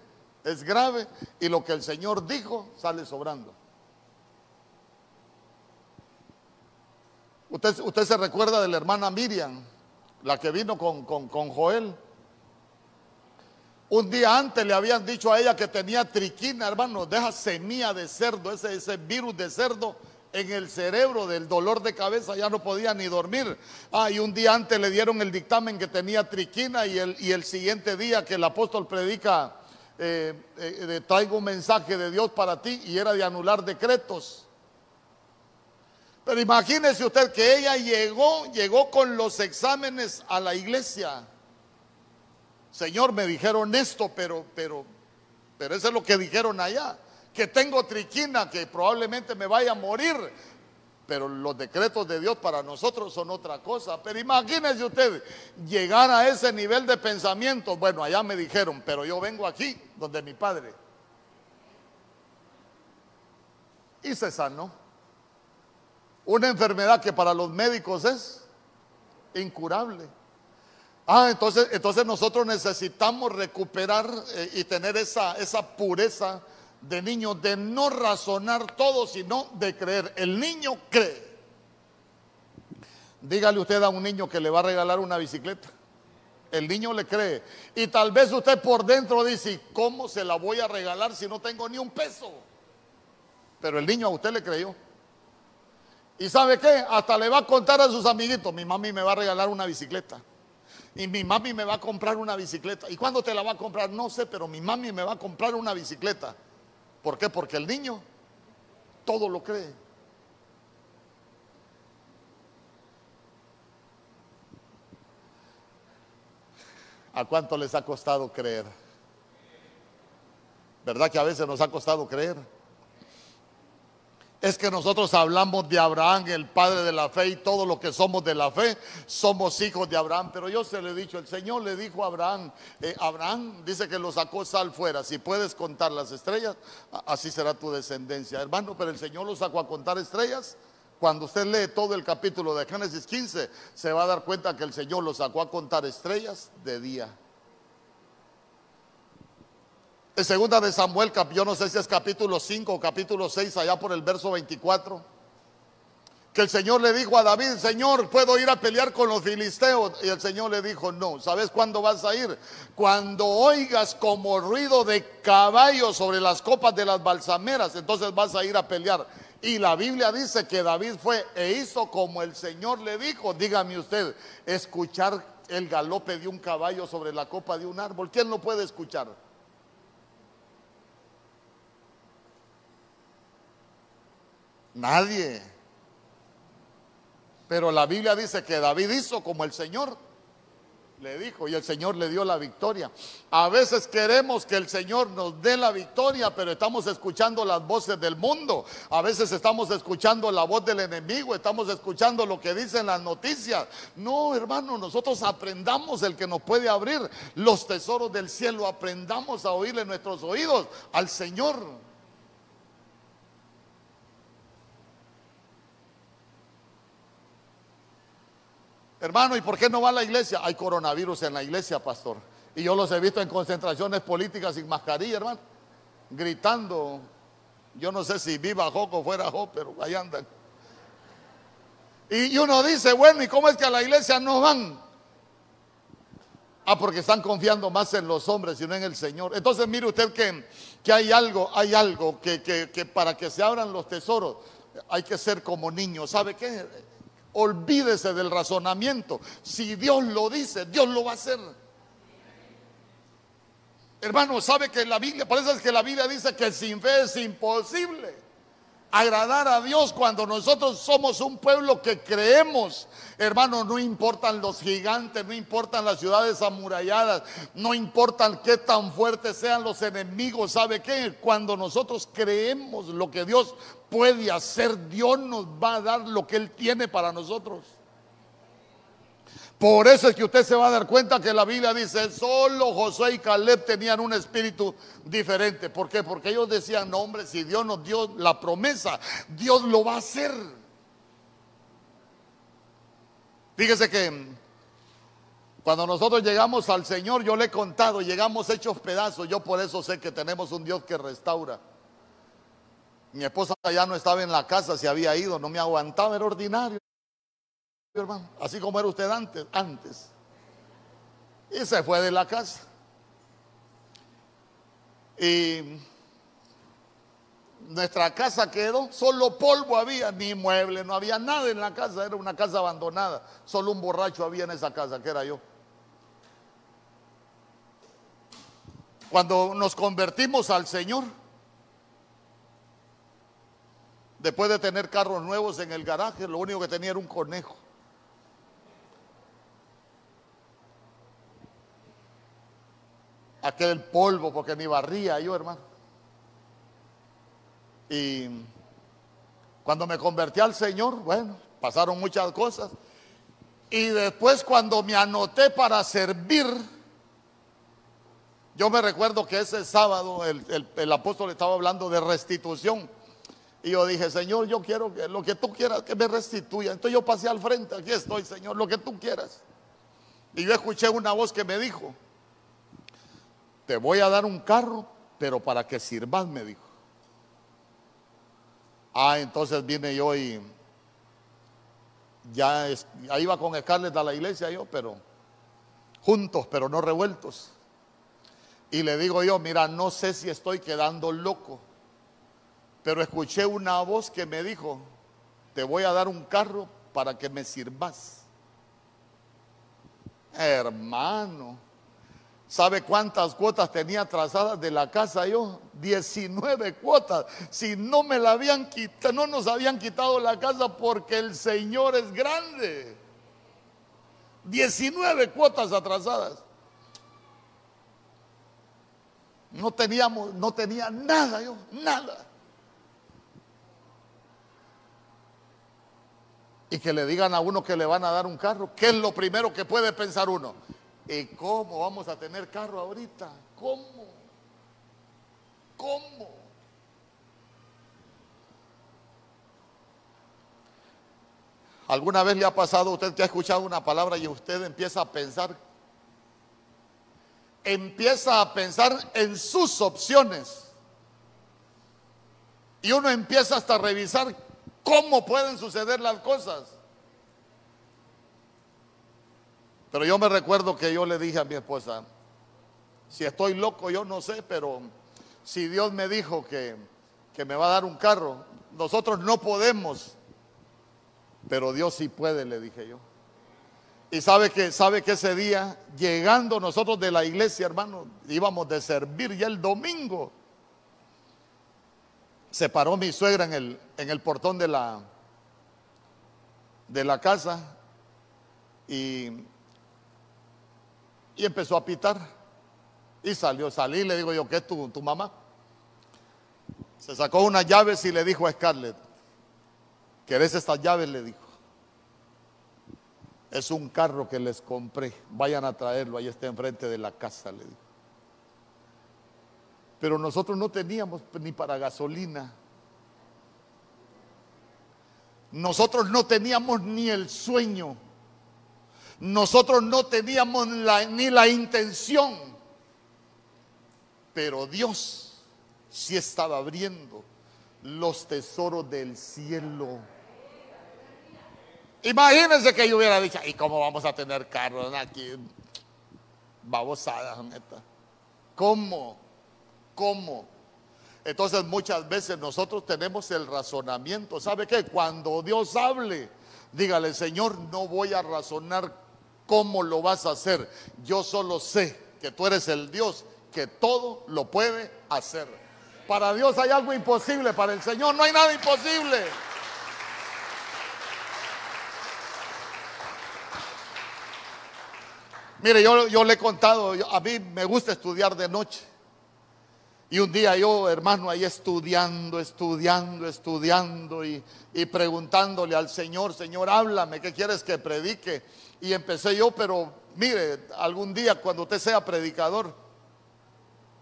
Speaker 1: es grave y lo que el Señor dijo sale sobrando. Usted, usted se recuerda de la hermana Miriam, la que vino con, con, con Joel. Un día antes le habían dicho a ella que tenía triquina, hermano, deja semilla de cerdo, ese, ese virus de cerdo en el cerebro del dolor de cabeza, ya no podía ni dormir. Ah, y un día antes le dieron el dictamen que tenía triquina y el, y el siguiente día que el apóstol predica, eh, eh, traigo un mensaje de Dios para ti y era de anular decretos. Pero imagínese usted que ella llegó, llegó con los exámenes a la iglesia. Señor, me dijeron esto, pero, pero, pero eso es lo que dijeron allá que tengo triquina, que probablemente me vaya a morir. Pero los decretos de Dios para nosotros son otra cosa. Pero imagínense usted llegar a ese nivel de pensamiento. Bueno, allá me dijeron, pero yo vengo aquí donde mi padre. Y se sanó. Una enfermedad que para los médicos es incurable. Ah, entonces, entonces nosotros necesitamos recuperar eh, y tener esa, esa pureza de niño de no razonar todo, sino de creer. El niño cree. Dígale usted a un niño que le va a regalar una bicicleta. El niño le cree. Y tal vez usted por dentro dice, ¿cómo se la voy a regalar si no tengo ni un peso? Pero el niño a usted le creyó. ¿Y sabe qué? Hasta le va a contar a sus amiguitos, mi mami me va a regalar una bicicleta. Y mi mami me va a comprar una bicicleta. ¿Y cuándo te la va a comprar? No sé, pero mi mami me va a comprar una bicicleta. ¿Por qué? Porque el niño todo lo cree. ¿A cuánto les ha costado creer? ¿Verdad que a veces nos ha costado creer? Es que nosotros hablamos de Abraham, el padre de la fe, y todo lo que somos de la fe, somos hijos de Abraham. Pero yo se le he dicho, el Señor le dijo a Abraham, eh, Abraham dice que lo sacó sal fuera, si puedes contar las estrellas, así será tu descendencia. Hermano, pero el Señor lo sacó a contar estrellas. Cuando usted lee todo el capítulo de Génesis 15, se va a dar cuenta que el Señor lo sacó a contar estrellas de día. En segunda de Samuel, yo no sé si es capítulo 5 o capítulo 6, allá por el verso 24. que el Señor le dijo a David, Señor, ¿puedo ir a pelear con los filisteos? Y el Señor le dijo, no, ¿sabes cuándo vas a ir? Cuando oigas como ruido de caballos sobre las copas de las balsameras, entonces vas a ir a pelear. Y la Biblia dice que David fue e hizo como el Señor le dijo. Dígame usted, escuchar el galope de un caballo sobre la copa de un árbol, ¿quién lo puede escuchar? Nadie. Pero la Biblia dice que David hizo como el Señor le dijo y el Señor le dio la victoria. A veces queremos que el Señor nos dé la victoria, pero estamos escuchando las voces del mundo. A veces estamos escuchando la voz del enemigo, estamos escuchando lo que dicen las noticias. No, hermano, nosotros aprendamos el que nos puede abrir los tesoros del cielo, aprendamos a oírle nuestros oídos al Señor. Hermano, ¿y por qué no va a la iglesia? Hay coronavirus en la iglesia, pastor. Y yo los he visto en concentraciones políticas sin mascarilla, hermano. Gritando. Yo no sé si viva Joco fuera Joco, pero ahí andan. Y uno dice, bueno, ¿y cómo es que a la iglesia no van? Ah, porque están confiando más en los hombres y no en el Señor. Entonces mire usted que, que hay algo, hay algo que, que, que para que se abran los tesoros hay que ser como niños. ¿Sabe qué? Olvídese del razonamiento. Si Dios lo dice, Dios lo va a hacer. Hermano, sabe que la Biblia, por eso es que la Biblia dice que sin fe es imposible agradar a Dios cuando nosotros somos un pueblo que creemos. Hermano, no importan los gigantes, no importan las ciudades amuralladas, no importan qué tan fuertes sean los enemigos. ¿Sabe qué? Cuando nosotros creemos lo que Dios puede hacer, Dios nos va a dar lo que Él tiene para nosotros. Por eso es que usted se va a dar cuenta que la Biblia dice, solo Josué y Caleb tenían un espíritu diferente. ¿Por qué? Porque ellos decían, no hombre, si Dios nos dio la promesa, Dios lo va a hacer. Fíjese que cuando nosotros llegamos al Señor, yo le he contado, llegamos hechos pedazos. Yo por eso sé que tenemos un Dios que restaura. Mi esposa ya no estaba en la casa, se había ido, no me aguantaba, era ordinario así como era usted antes, antes. Y se fue de la casa. Y nuestra casa quedó, solo polvo había, ni mueble, no había nada en la casa, era una casa abandonada, solo un borracho había en esa casa, que era yo. Cuando nos convertimos al Señor, después de tener carros nuevos en el garaje, lo único que tenía era un conejo. Aquel polvo porque ni barría yo, hermano. Y cuando me convertí al Señor, bueno, pasaron muchas cosas. Y después cuando me anoté para servir, yo me recuerdo que ese sábado el, apóstol estaba hablando de restitución. Y yo dije, Señor, yo quiero que lo que tú quieras que me restituya. Entonces yo pasé al frente, aquí estoy, Señor, lo que tú quieras. Y yo escuché una voz que me dijo, te voy a dar un carro, pero para que sirvas, me dijo. Ah, entonces vine yo y ya, iba con Scarlett a la iglesia yo, pero juntos, pero no revueltos. Y le digo yo, mira, no sé si estoy quedando loco, pero escuché una voz que me dijo, te voy a dar un carro para que me sirvas. Hermano. ¿Sabe cuántas cuotas tenía trazadas de la casa yo? 19 cuotas. Si no me la habían quitado, no nos habían quitado la casa porque el Señor es grande. 19 cuotas atrasadas. No teníamos, no tenía nada yo, nada. Y que le digan a uno que le van a dar un carro, ¿qué es lo primero que puede pensar uno? ¿Y cómo vamos a tener carro ahorita? ¿Cómo? ¿Cómo? ¿Alguna vez le ha pasado usted que ha escuchado una palabra y usted empieza a pensar? Empieza a pensar en sus opciones. Y uno empieza hasta a revisar ¿Cómo pueden suceder las cosas? Pero yo me recuerdo que yo le dije a mi esposa, si estoy loco yo no sé, pero si Dios me dijo que, que me va a dar un carro, nosotros no podemos, pero Dios sí puede, le dije yo. Y sabe que, sabe que ese día, llegando nosotros de la iglesia, hermano, íbamos de servir ya el domingo. Se paró mi suegra en el, en el portón de la, de la casa y, y empezó a pitar. Y salió, salí, le digo yo, ¿qué es tu, tu mamá? Se sacó unas llaves y le dijo a Scarlett, ¿querés estas llaves? Le dijo. Es un carro que les compré, vayan a traerlo, ahí está enfrente de la casa, le dijo. Pero nosotros no teníamos ni para gasolina. Nosotros no teníamos ni el sueño. Nosotros no teníamos ni la intención. Pero Dios si estaba abriendo los tesoros del cielo. Imagínense que yo hubiera dicho, ¿y cómo vamos a tener carros aquí? Babosadas, neta. ¿Cómo? ¿Cómo? Entonces muchas veces nosotros tenemos el razonamiento. ¿Sabe qué? Cuando Dios hable, dígale, Señor, no voy a razonar cómo lo vas a hacer. Yo solo sé que tú eres el Dios que todo lo puede hacer. Para Dios hay algo imposible, para el Señor no hay nada imposible. Mire, yo, yo le he contado, a mí me gusta estudiar de noche. Y un día yo, hermano, ahí estudiando, estudiando, estudiando y, y, preguntándole al Señor, Señor, háblame, ¿qué quieres que predique? Y empecé yo, pero mire, algún día cuando usted sea predicador,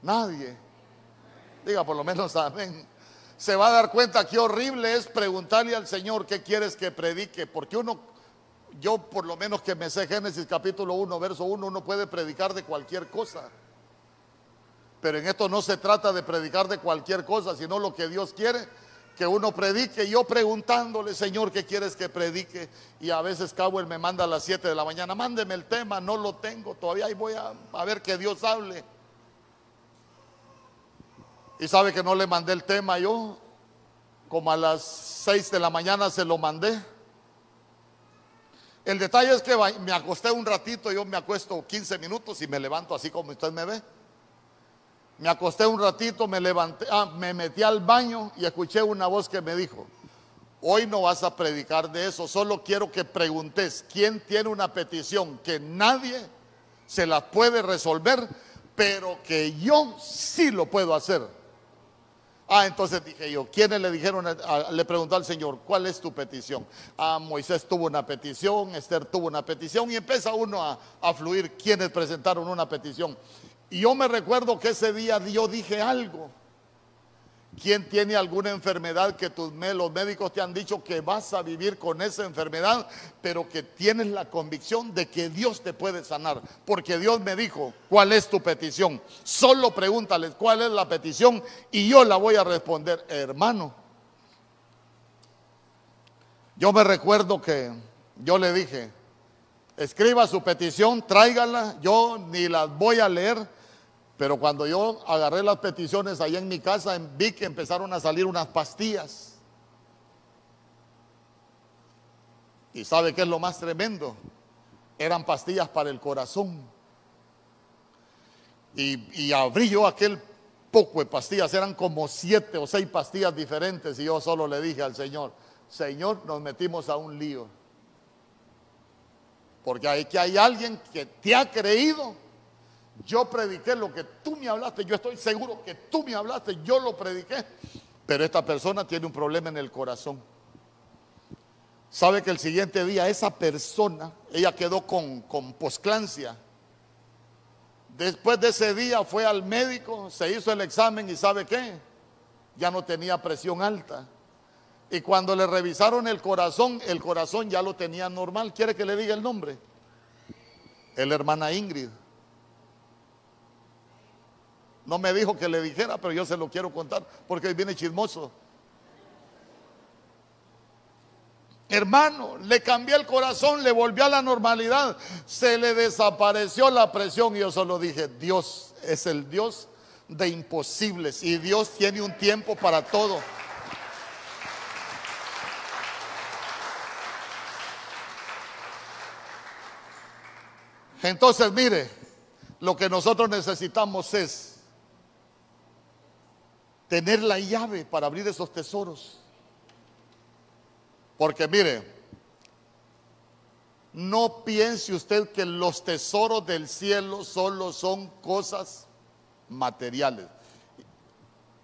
Speaker 1: nadie, diga por lo menos amén, se va a dar cuenta qué horrible es preguntarle al Señor qué quieres que predique, porque uno, yo por lo menos que me sé Génesis capítulo 1, verso 1, uno puede predicar de cualquier cosa. Pero en esto no se trata de predicar de cualquier cosa, sino lo que Dios quiere que uno predique. Yo preguntándole, Señor, ¿qué quieres que predique? Y a veces Cabo me manda a las 7 de la mañana, mándeme el tema, no lo tengo, todavía ahí voy a, a ver que Dios hable. Y sabe que no le mandé el tema yo. Como a las 6 de la mañana se lo mandé. El detalle es que me acosté un ratito, yo me acuesto 15 minutos y me levanto así como usted me ve. Me acosté un ratito, me levanté, ah, me metí al baño y escuché una voz que me dijo, hoy no vas a predicar de eso, solo quiero que preguntes quién tiene una petición que nadie se la puede resolver, pero que yo sí lo puedo hacer. Ah, entonces dije yo, ¿quiénes le dijeron, le preguntó al Señor, ¿cuál es tu petición? Ah, Moisés tuvo una petición, Esther tuvo una petición y empieza uno a, a fluir quienes presentaron una petición. Y yo me recuerdo que ese día yo dije algo. ¿Quién tiene alguna enfermedad que los médicos te han dicho que vas a vivir con esa enfermedad, pero que tienes la convicción de que Dios te puede sanar? Porque Dios me dijo, ¿cuál es tu petición? Solo pregúntales cuál es la petición y yo la voy a responder, hermano. Yo me recuerdo que yo le dije, escriba su petición, tráigala, yo ni las voy a leer pero cuando yo agarré las peticiones ahí en mi casa, vi que empezaron a salir unas pastillas. ¿Y sabe qué es lo más tremendo? Eran pastillas para el corazón. Y, y abrí yo aquel poco de pastillas, eran como siete o seis pastillas diferentes y yo solo le dije al Señor, Señor, nos metimos a un lío. Porque hay que hay alguien que te ha creído yo prediqué lo que tú me hablaste, yo estoy seguro que tú me hablaste, yo lo prediqué, pero esta persona tiene un problema en el corazón. Sabe que el siguiente día esa persona, ella quedó con, con posclancia. Después de ese día fue al médico, se hizo el examen y ¿sabe qué? Ya no tenía presión alta. Y cuando le revisaron el corazón, el corazón ya lo tenía normal. ¿Quiere que le diga el nombre? El hermana Ingrid. No me dijo que le dijera, pero yo se lo quiero contar porque hoy viene chismoso. Hermano, le cambié el corazón, le volvió a la normalidad, se le desapareció la presión y yo solo dije, Dios es el Dios de imposibles y Dios tiene un tiempo para todo. Entonces, mire, lo que nosotros necesitamos es tener la llave para abrir esos tesoros. Porque mire, no piense usted que los tesoros del cielo solo son cosas materiales.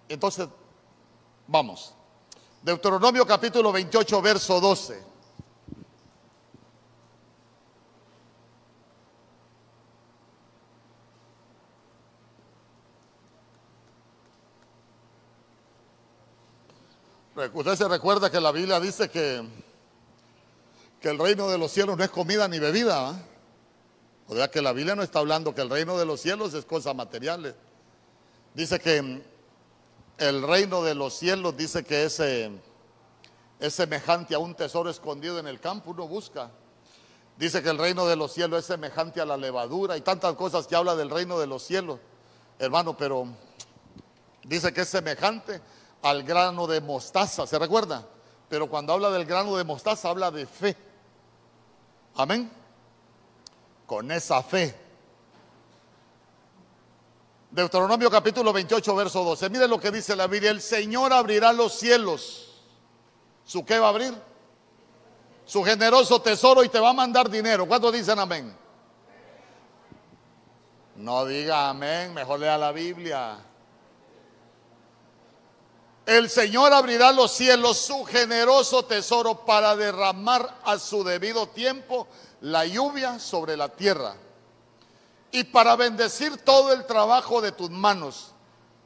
Speaker 1: Entonces, vamos. Deuteronomio capítulo 28, verso 12. Usted se recuerda que la Biblia dice que, que el reino de los cielos no es comida ni bebida. O sea que la Biblia no está hablando que el reino de los cielos es cosas materiales. Dice que el reino de los cielos dice que es, es semejante a un tesoro escondido en el campo, uno busca. Dice que el reino de los cielos es semejante a la levadura y tantas cosas que habla del reino de los cielos, hermano, pero dice que es semejante al grano de mostaza, ¿se recuerda? Pero cuando habla del grano de mostaza habla de fe. Amén. Con esa fe. Deuteronomio capítulo 28, verso 12. Mire lo que dice la Biblia. El Señor abrirá los cielos. ¿Su qué va a abrir? Su generoso tesoro y te va a mandar dinero. ¿Cuántos dicen amén? No diga amén, mejor lea la Biblia. El Señor abrirá los cielos, su generoso tesoro, para derramar a su debido tiempo la lluvia sobre la tierra y para bendecir todo el trabajo de tus manos.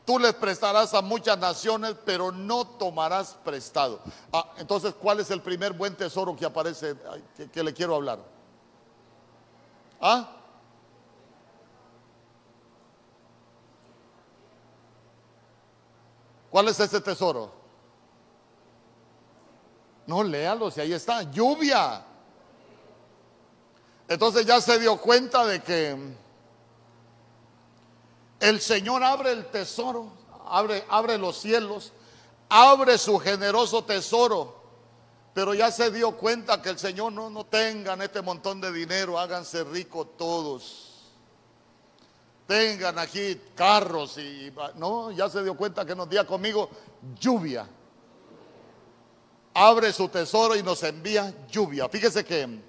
Speaker 1: Tú les prestarás a muchas naciones, pero no tomarás prestado. Ah, entonces, ¿cuál es el primer buen tesoro que aparece, que, que le quiero hablar? ¿Ah? ¿Cuál es ese tesoro? No, léalo, si ahí está, lluvia. Entonces ya se dio cuenta de que el Señor abre el tesoro, abre, abre los cielos, abre su generoso tesoro. Pero ya se dio cuenta que el Señor no, no tengan este montón de dinero, háganse ricos todos tengan aquí carros y no, ya se dio cuenta que nos día conmigo lluvia. Abre su tesoro y nos envía lluvia. Fíjese que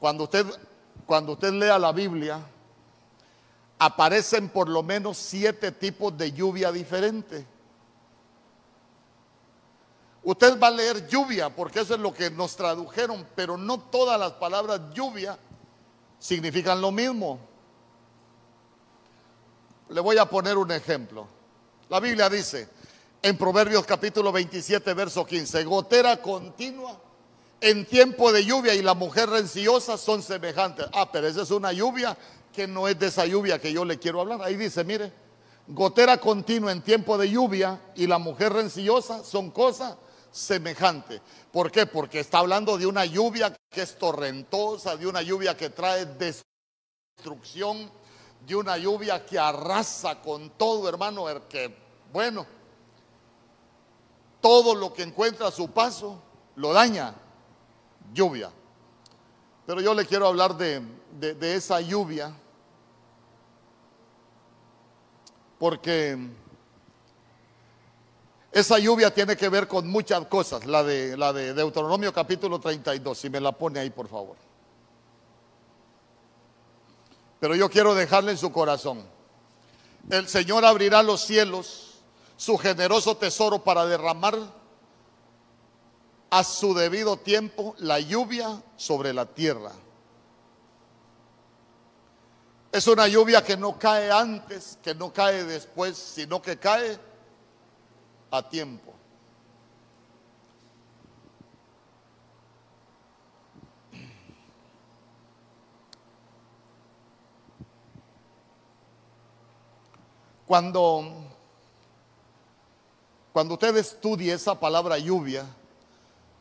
Speaker 1: cuando usted cuando usted lea la Biblia aparecen por lo menos siete tipos de lluvia diferentes. Usted va a leer lluvia porque eso es lo que nos tradujeron, pero no todas las palabras lluvia significan lo mismo. Le voy a poner un ejemplo. La Biblia dice en Proverbios capítulo 27, verso 15, gotera continua en tiempo de lluvia y la mujer rencillosa son semejantes. Ah, pero esa es una lluvia que no es de esa lluvia que yo le quiero hablar. Ahí dice, mire, gotera continua en tiempo de lluvia y la mujer rencillosa son cosas semejantes. ¿Por qué? Porque está hablando de una lluvia que es torrentosa, de una lluvia que trae destrucción de una lluvia que arrasa con todo, hermano, que, bueno, todo lo que encuentra a su paso lo daña, lluvia. Pero yo le quiero hablar de, de esa lluvia, porque esa lluvia tiene que ver con muchas cosas, la de, la de Deuteronomio capítulo 32, si me la pone ahí, por favor. Pero yo quiero dejarle en su corazón. El Señor abrirá los cielos, su generoso tesoro para derramar a su debido tiempo la lluvia sobre la tierra. Es una lluvia que no cae antes, que no cae después, sino que cae a tiempo. Cuando, cuando usted estudie esa palabra lluvia,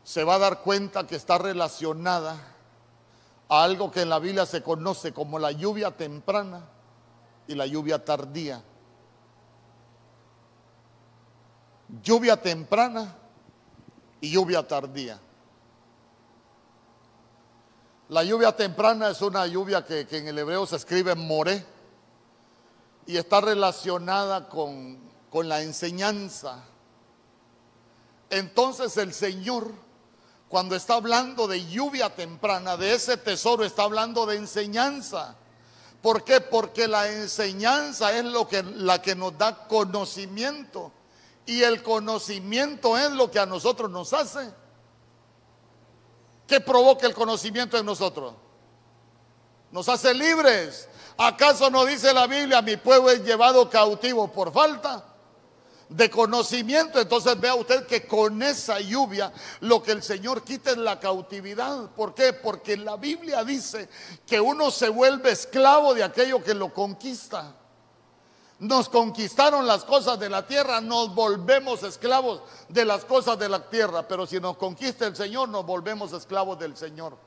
Speaker 1: se va a dar cuenta que está relacionada a algo que en la Biblia se conoce como la lluvia temprana y la lluvia tardía. Lluvia temprana y lluvia tardía. La lluvia temprana es una lluvia que, en el hebreo se escribe more y está relacionada con, con la enseñanza. Entonces el Señor, cuando está hablando de lluvia temprana, de ese tesoro, está hablando de enseñanza. ¿Por qué? Porque la enseñanza es lo que, la que nos da conocimiento. Y el conocimiento es lo que a nosotros nos hace ¿Qué provoca el conocimiento en nosotros? Nos hace libres. ¿Acaso no dice la Biblia, mi pueblo es llevado cautivo por falta de conocimiento? Entonces vea usted que con esa lluvia lo que el Señor quita es la cautividad. ¿Por qué? Porque la Biblia dice que uno se vuelve esclavo de aquello que lo conquista nos conquistaron las cosas de la tierra, nos volvemos esclavos de las cosas de la tierra. Pero si nos conquista el Señor, nos volvemos esclavos del Señor.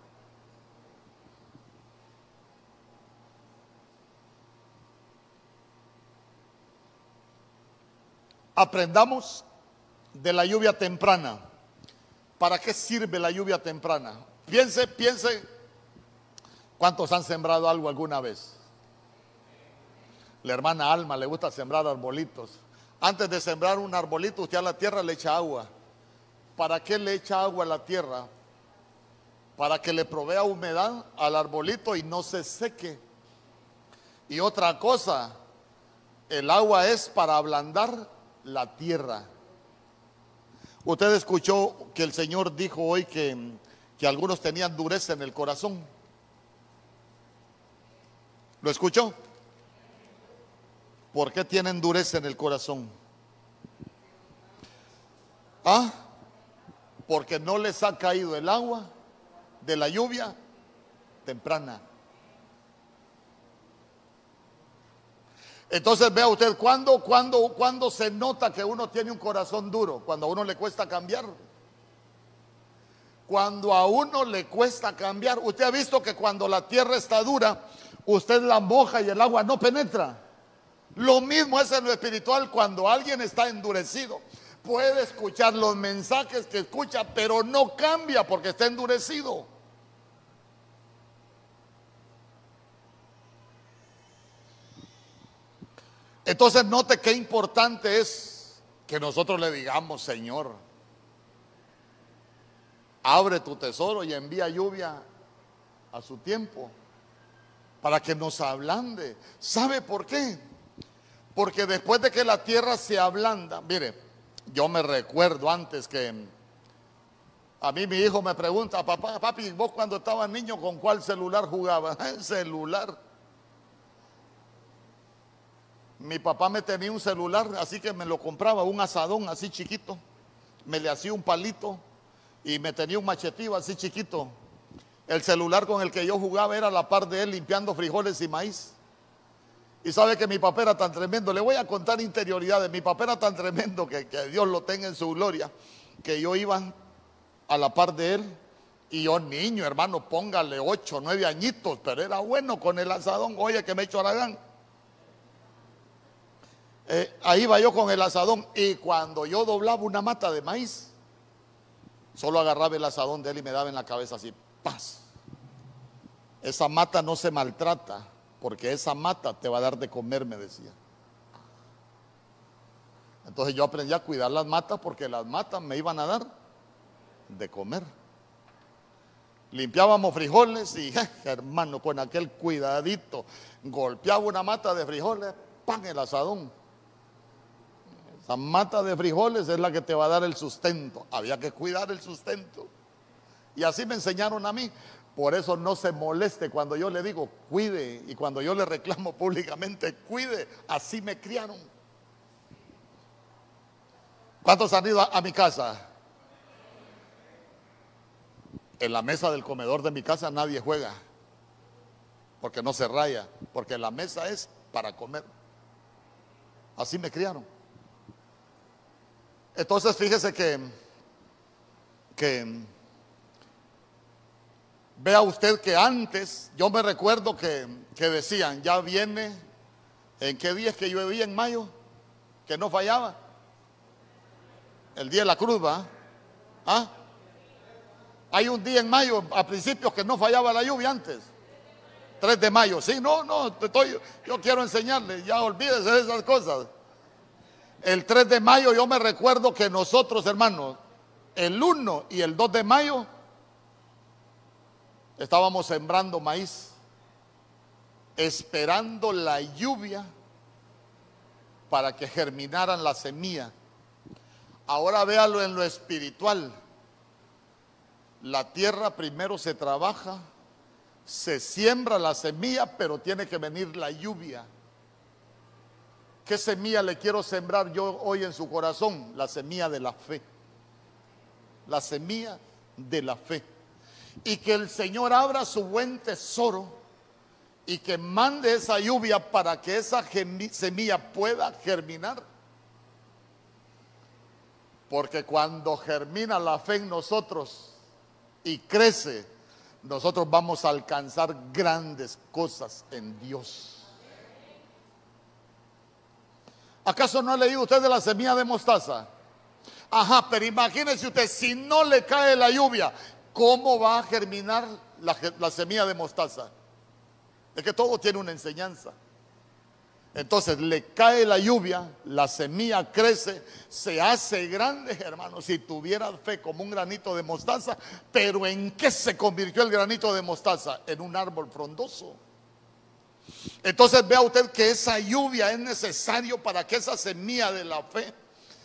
Speaker 1: Aprendamos de la lluvia temprana. ¿Para qué sirve la lluvia temprana? Piense, piense, ¿cuántos han sembrado algo alguna vez? La hermana Alma le gusta sembrar arbolitos. Antes de sembrar un arbolito, usted a la tierra le echa agua. ¿Para qué le echa agua a la tierra? Para que le provea humedad al arbolito y no se seque. Y otra cosa, el agua es para ablandar la tierra. Usted escuchó que el Señor dijo hoy que, que algunos tenían dureza en el corazón. ¿Lo escuchó? ¿Por qué tienen dureza en el corazón? Ah, porque no les ha caído el agua de la lluvia temprana. Entonces vea usted, ¿cuándo, cuándo, cuándo se nota que uno tiene un corazón duro? Cuando a uno le cuesta cambiar. Cuando a uno le cuesta cambiar. Usted ha visto que cuando la tierra está dura, usted la moja y el agua no penetra. Lo mismo es en lo espiritual cuando alguien está endurecido. Puede escuchar los mensajes que escucha, pero no cambia porque está endurecido. Entonces note qué importante es que nosotros le digamos, Señor, abre tu tesoro y envía lluvia a su tiempo para que nos ablande. ¿Sabe por qué? Porque después de que la tierra se ablanda, mire, yo me recuerdo antes que a mí mi hijo me pregunta, papá, papi, vos cuando estabas niño, ¿con cuál celular jugabas? El celular. Mi papá me tenía un celular, así que me lo compraba, un asadón así chiquito. Me le hacía un palito y me tenía un machetillo así chiquito. El celular con el que yo jugaba era la par de él limpiando frijoles y maíz. Y sabe que mi papá era tan tremendo. Le voy a contar interioridades. Mi papá era tan tremendo que, Dios lo tenga en su gloria. Que yo iba a la par de él. Y yo, niño, hermano, póngale ocho, nueve añitos. Pero era bueno con el asadón. Oye, que me he hecho aragán. Eh, ahí iba yo con el asadón. Y cuando yo doblaba una mata de maíz, solo agarraba el asadón de él y me daba en la cabeza así, paz. Esa mata no se maltrata porque esa mata te va a dar de comer, me decía. Entonces yo aprendí a cuidar las matas porque las matas me iban a dar de comer. Limpiábamos frijoles y, hermano, con aquel cuidadito, golpeaba una mata de frijoles, pan el asadón. Esa mata de frijoles es la que te va a dar el sustento. Había que cuidar el sustento. Y así me enseñaron a mí. Por eso no se moleste cuando yo le digo, cuide, y cuando yo le reclamo públicamente, cuide, así me criaron. ¿Cuántos han ido a, mi casa? En la mesa del comedor de mi casa nadie juega, porque no se raya, porque la mesa es para comer. Así me criaron. Entonces fíjese que que vea usted que antes, yo me recuerdo que, que decían, ya viene, ¿en qué día es que llovía en mayo? Que no fallaba. El día de la cruz, ¿va? ¿Ah? Hay un día en mayo, a principios, que no fallaba la lluvia antes. 3 de mayo, sí, no, no, estoy, yo quiero enseñarle, ya olvídese de esas cosas. El 3 de mayo yo me recuerdo que nosotros, hermanos, el 1 y el 2 de mayo estábamos sembrando maíz, esperando la lluvia para que germinaran la semilla. Ahora véalo en lo espiritual. La tierra primero se trabaja, se siembra la semilla, pero tiene que venir la lluvia. ¿Qué semilla le quiero sembrar yo hoy en su corazón? La semilla de la fe. La semilla de la fe. Y que el Señor abra su buen tesoro y que mande esa lluvia para que esa semilla pueda germinar. Porque cuando germina la fe en nosotros y crece, nosotros vamos a alcanzar grandes cosas en Dios. ¿Acaso no ha leído usted de la semilla de mostaza? Ajá, pero imagínese usted, si no le cae la lluvia, ¿cómo va a germinar la, la semilla de mostaza? Es que todo tiene una enseñanza. Entonces le cae la lluvia, la semilla crece, se hace grande, hermano. Si tuviera fe como un granito de mostaza, pero ¿en qué se convirtió el granito de mostaza? En un árbol frondoso. Entonces vea usted que esa lluvia es necesario para que esa semilla de la fe,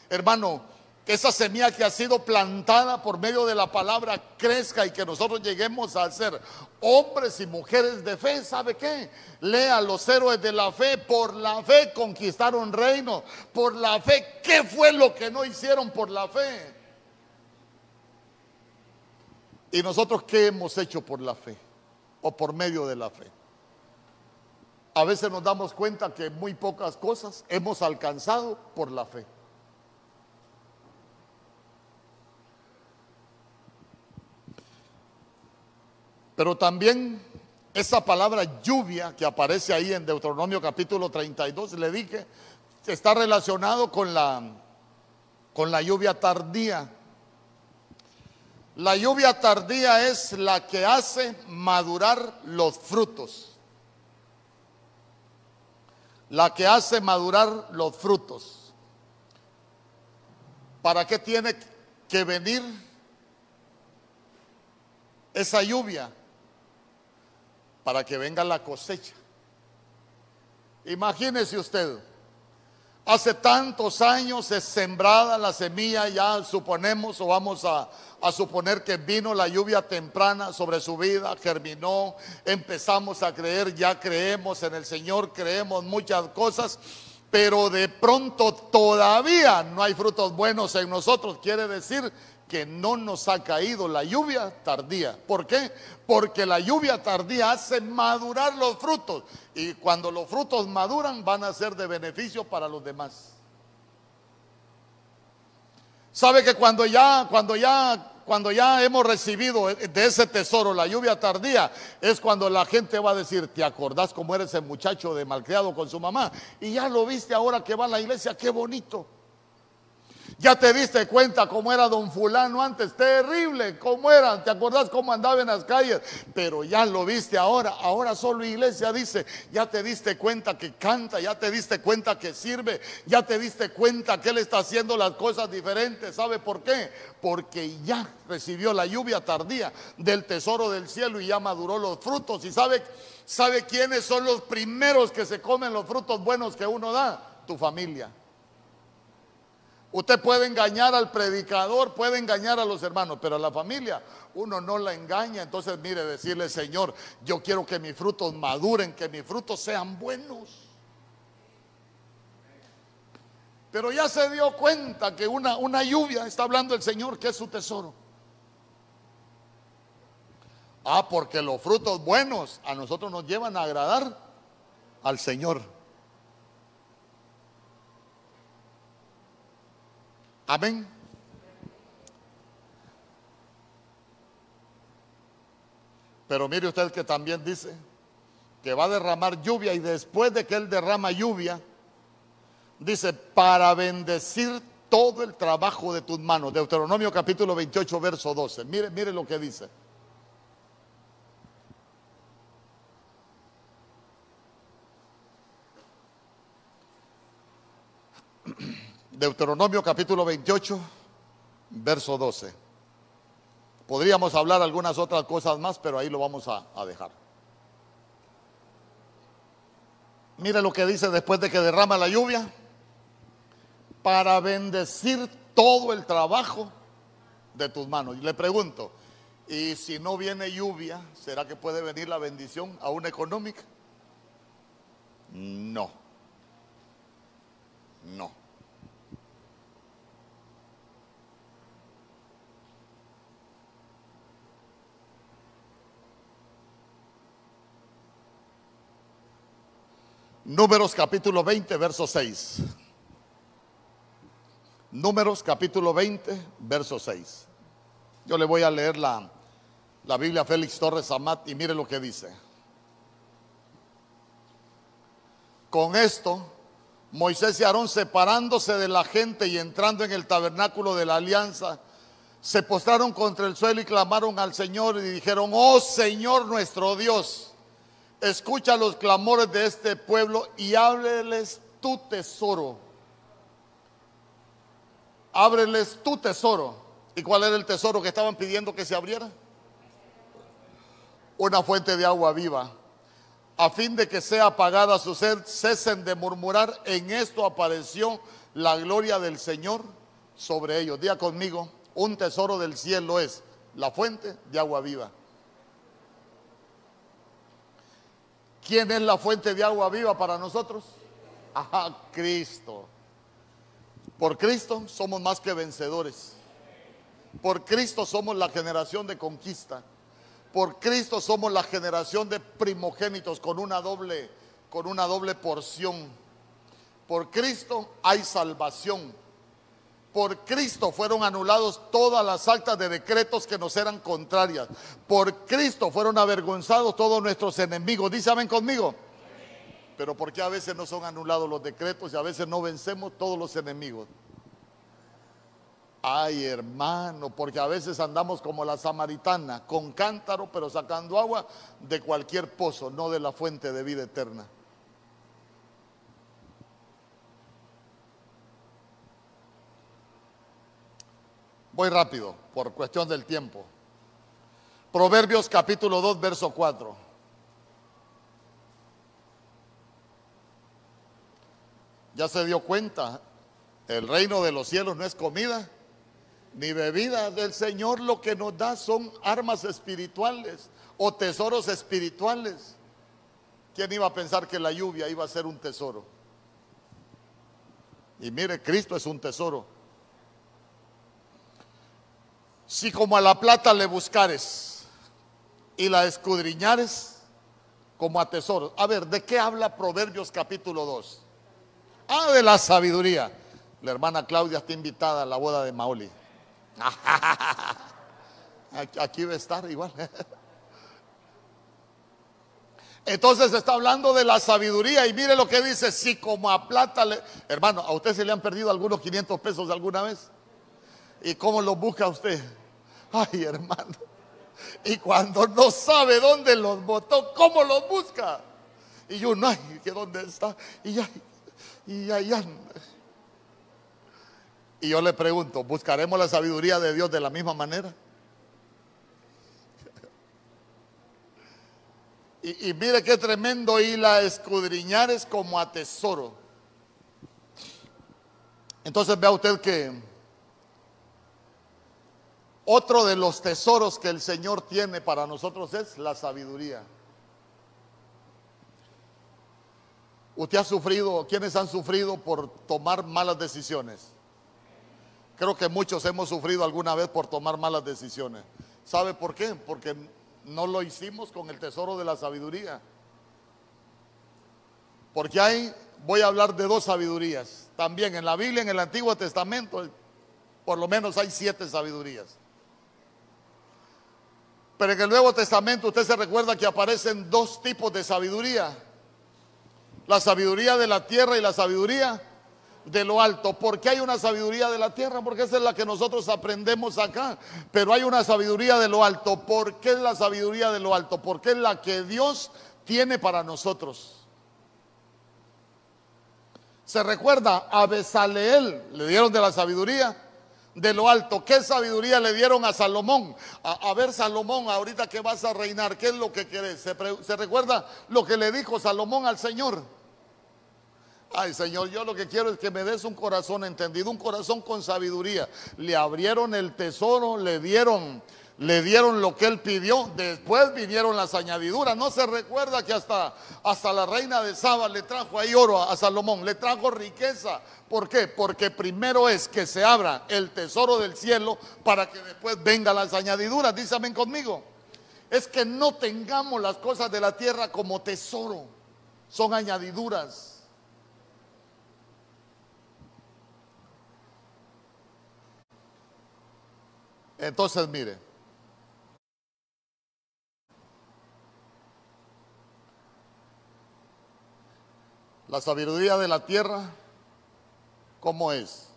Speaker 1: hermano, esa semilla que ha sido plantada por medio de la palabra crezca y que nosotros lleguemos a ser hombres y mujeres de fe. ¿Sabe qué? Lea los héroes de la fe. Por la fe conquistaron reino. Por la fe, ¿qué fue lo que no hicieron por la fe? ¿Y nosotros qué hemos hecho por la fe? O por medio de la fe. A veces nos damos cuenta que muy pocas cosas hemos alcanzado por la fe. Pero también esa palabra lluvia que aparece ahí en Deuteronomio capítulo 32, le dije, está relacionado con la, con la lluvia tardía. La lluvia tardía es la que hace madurar los frutos la que hace madurar los frutos. ¿Para qué tiene que venir esa lluvia? Para que venga la cosecha. Imagínese usted, hace tantos años es sembrada la semilla, ya suponemos o vamos a, a suponer que vino la lluvia temprana sobre su vida, germinó, empezamos a creer, ya creemos en el Señor, creemos muchas cosas, pero de pronto todavía no hay frutos buenos en nosotros. Quiere decir que no nos ha caído la lluvia tardía. ¿Por qué? Porque la lluvia tardía hace madurar los frutos y cuando los frutos maduran van a ser de beneficio para los demás. Sabe que cuando ya, cuando ya, cuando ya hemos recibido de ese tesoro la lluvia tardía, es cuando la gente va a decir, ¿te acordás cómo eres el muchacho de malcriado con su mamá? Y ya lo viste ahora que va a la iglesia, qué bonito. Ya te diste cuenta cómo era don fulano antes, terrible, cómo era, te acordás cómo andaba en las calles, pero ya lo viste ahora, ahora solo iglesia dice, ya te diste cuenta que canta, ya te diste cuenta que sirve, ya te diste cuenta que él está haciendo las cosas diferentes, ¿sabe por qué? Porque ya recibió la lluvia tardía del tesoro del cielo y ya maduró los frutos y sabe, sabe quiénes son los primeros que se comen los frutos buenos que uno da, tu familia. Usted puede engañar al predicador, puede engañar a los hermanos, pero a la familia uno no la engaña. Entonces, mire, decirle, Señor, yo quiero que mis frutos maduren, que mis frutos sean buenos. Pero ya se dio cuenta que una, una lluvia, está hablando el Señor, que es su tesoro. Ah, porque los frutos buenos a nosotros nos llevan a agradar al Señor. Amén. Pero mire usted que también dice que va a derramar lluvia y después de que Él derrama lluvia, dice, para bendecir todo el trabajo de tus manos. Deuteronomio capítulo 28, verso 12. Mire, mire lo que dice. Deuteronomio capítulo 28, verso 12. Podríamos hablar algunas otras cosas más, pero ahí lo vamos a, dejar. Mire lo que dice después de que derrama la lluvia. Para bendecir todo el trabajo de tus manos. Y le pregunto, ¿y si no viene lluvia, será que puede venir la bendición a una económica? No. No. Números capítulo 20, verso 6. Números capítulo 20, verso 6. Yo le voy a leer la, la Biblia Félix Torres Amat y mire lo que dice. Con esto, Moisés y Aarón separándose de la gente y entrando en el tabernáculo de la alianza, se postraron contra el suelo y clamaron al Señor y dijeron, oh Señor nuestro Dios escucha los clamores de este pueblo y ábreles tu tesoro. Ábreles tu tesoro. ¿Y cuál era el tesoro que estaban pidiendo que se abriera? Una fuente de agua viva. A fin de que sea apagada su sed, cesen de murmurar. En esto apareció la gloria del Señor sobre ellos. Día conmigo, un tesoro del cielo es la fuente de agua viva. ¿Quién es la fuente de agua viva para nosotros? Ajá, Cristo. Por Cristo somos más que vencedores. Por Cristo somos la generación de conquista. Por Cristo somos la generación de primogénitos con una doble con una doble porción. Por Cristo hay salvación. Por Cristo fueron anulados todas las actas de decretos que nos eran contrarias. Por Cristo fueron avergonzados todos nuestros enemigos. Dice amén conmigo. Pero ¿por qué a veces no son anulados los decretos y a veces no vencemos todos los enemigos? Ay, hermano, porque a veces andamos como la samaritana, con cántaro, pero sacando agua de cualquier pozo, no de la fuente de vida eterna. Voy rápido, por cuestión del tiempo. Proverbios capítulo 2, verso 4. Ya se dio cuenta, el reino de los cielos no es comida ni bebida del Señor, lo que nos da son armas espirituales o tesoros espirituales. ¿Quién iba a pensar que la lluvia iba a ser un tesoro? Y mire, Cristo es un tesoro. Si como a la plata le buscares y la escudriñares como a tesoros. A ver, ¿de qué habla Proverbios capítulo 2? Ah, de la sabiduría. La hermana Claudia está invitada a la boda de Maoli. Aquí va a estar igual. Entonces está hablando de la sabiduría y mire lo que dice, si como a plata le... Hermano, ¿a usted se le han perdido algunos 500 pesos alguna vez? ¿Y cómo los busca usted? Ay, hermano. Y cuando no sabe dónde los botó, ¿cómo los busca? Y yo, no, ay, ¿que dónde está? Y ya, y allá. Y yo le pregunto, ¿buscaremos la sabiduría de Dios de la misma manera? Y, y mire qué tremendo, y la escudriñar es como a tesoro. Entonces vea usted que otro de los tesoros que el Señor tiene para nosotros es la sabiduría. Usted ha sufrido, ¿quiénes han sufrido por tomar malas decisiones? Creo que muchos hemos sufrido alguna vez por tomar malas decisiones. ¿Sabe por qué? Porque no lo hicimos con el tesoro de la sabiduría. Porque hay, voy a hablar de dos sabidurías. También en la Biblia, en el Antiguo Testamento, por lo menos hay siete sabidurías. Pero en el Nuevo Testamento usted se recuerda que aparecen dos tipos de sabiduría. La sabiduría de la tierra y la sabiduría de lo alto. ¿Por qué hay una sabiduría de la tierra? Porque esa es la que nosotros aprendemos acá. Pero hay una sabiduría de lo alto. ¿Por qué es la sabiduría de lo alto? Porque es la que Dios tiene para nosotros. Se recuerda a Besaleel, le dieron de la sabiduría de lo alto. ¿Qué sabiduría le dieron a Salomón? A, ver, Salomón, ahorita que vas a reinar, ¿qué es lo que querés? ¿Se, ¿Se, recuerda lo que le dijo Salomón al Señor? Ay, Señor, yo lo que quiero es que me des un corazón entendido, un corazón con sabiduría. Le abrieron el tesoro, le dieron le dieron lo que él pidió, después vinieron las añadiduras. No se recuerda que hasta, hasta la reina de Saba le trajo ahí oro a, Salomón, le trajo riqueza. ¿Por qué? Porque primero es que se abra el tesoro del cielo para que después vengan las añadiduras. Dísame conmigo. Es que no tengamos las cosas de la tierra como tesoro, son añadiduras. Entonces, mire. La sabiduría de la tierra, ¿cómo es?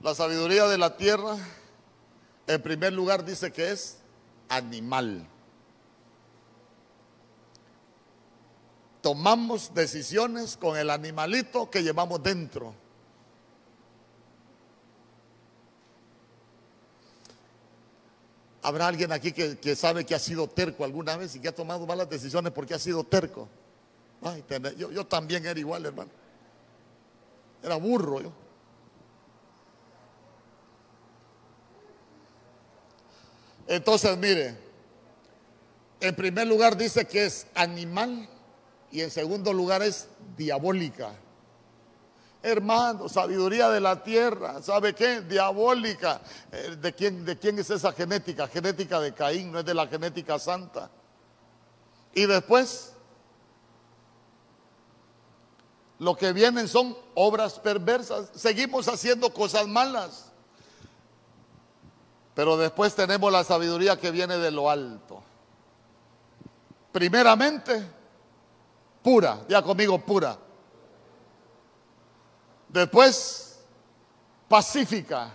Speaker 1: La sabiduría de la tierra, en primer lugar, dice que es animal. Tomamos decisiones con el animalito que llevamos dentro. ¿Habrá alguien aquí que, sabe que ha sido terco alguna vez y que ha tomado malas decisiones porque ha sido terco? Ay, yo, yo también era igual, hermano. Era burro yo. Entonces, mire, en primer lugar dice que es animal y en segundo lugar es diabólica. Hermano, sabiduría de la tierra, ¿sabe qué? Diabólica. Eh, ¿De quién, ¿De quién es esa genética? Genética de Caín, no es de la genética santa. Y después, lo que vienen son obras perversas. Seguimos haciendo cosas malas. Pero después tenemos la sabiduría que viene de lo alto. Primeramente, pura, ya conmigo pura. Después, pacífica.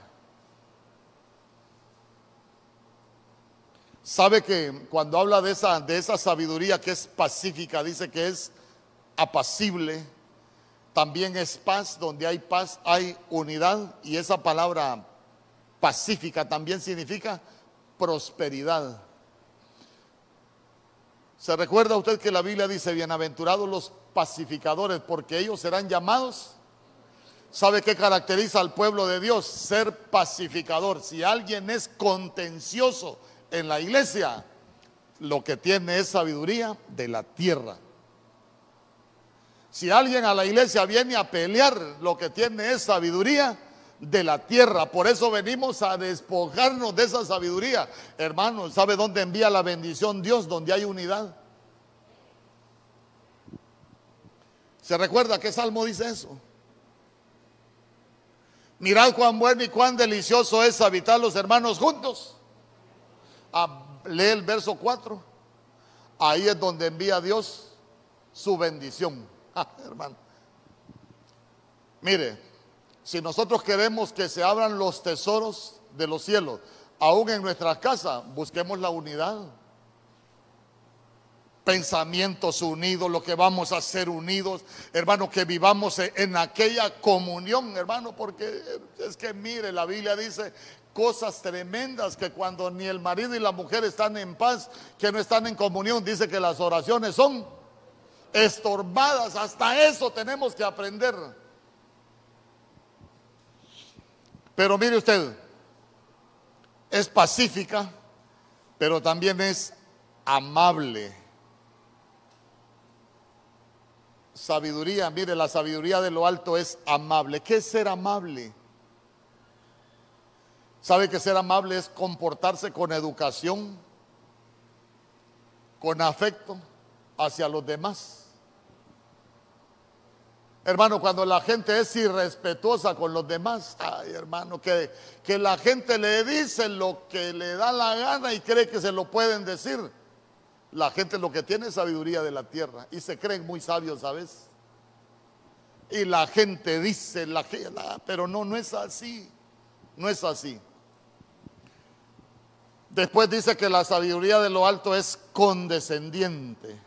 Speaker 1: Sabe que cuando habla de esa, de esa sabiduría que es pacífica, dice que es apacible, también es paz, donde hay paz hay unidad y esa palabra pacífica también significa prosperidad. ¿Se recuerda usted que la Biblia dice, bienaventurados los pacificadores, porque ellos serán llamados ¿Sabe qué caracteriza al pueblo de Dios? Ser pacificador. Si alguien es contencioso en la iglesia, lo que tiene es sabiduría de la tierra. Si alguien a la iglesia viene a pelear, lo que tiene es sabiduría de la tierra. Por eso venimos a despojarnos de esa sabiduría. Hermano, ¿sabe dónde envía la bendición Dios? Donde hay unidad. ¿Se recuerda qué salmo dice eso? Mirad cuán bueno y cuán delicioso es habitar los hermanos juntos. Ah, lee el verso 4. Ahí es donde envía Dios su bendición. Ah, hermano. Mire, si nosotros queremos que se abran los tesoros de los cielos, aún en nuestras casas, busquemos la unidad pensamientos unidos, lo que vamos a hacer unidos, hermano, que vivamos en aquella comunión, hermano, porque es que mire, la Biblia dice cosas tremendas que cuando ni el marido y la mujer están en paz, que no están en comunión, dice que las oraciones son estorbadas, hasta eso tenemos que aprender. Pero mire usted, es pacífica, pero también es amable. Sabiduría, mire, la sabiduría de lo alto es amable. ¿Qué es ser amable? ¿Sabe que ser amable es comportarse con educación, con afecto hacia los demás? Hermano, cuando la gente es irrespetuosa con los demás, ay hermano, que, que la gente le dice lo que le da la gana y cree que se lo pueden decir. La gente lo que tiene es sabiduría de la tierra y se creen muy sabios, ¿sabes? Y la gente dice, la, pero no, no es así, no es así. Después dice que la sabiduría de lo alto es condescendiente.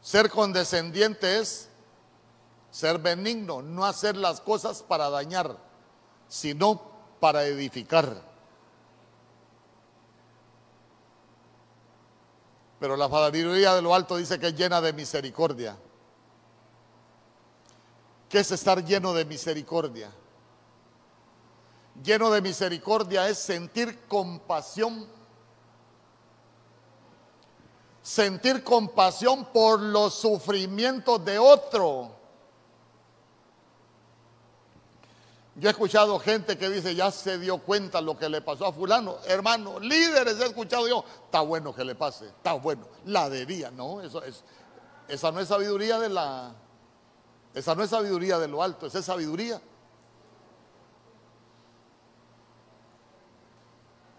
Speaker 1: Ser condescendiente es ser benigno, no hacer las cosas para dañar, sino para edificar. Pero la sabiduría de lo alto dice que es llena de misericordia. ¿Qué es estar lleno de misericordia? Lleno de misericordia es sentir compasión sentir compasión por los sufrimientos de otro. Yo he escuchado gente que dice, ya se dio cuenta lo que le pasó a fulano. Hermano, líderes he escuchado yo, está bueno que le pase, está bueno. La debía, no, eso es, esa no es sabiduría de la, esa no es sabiduría de lo alto, esa es sabiduría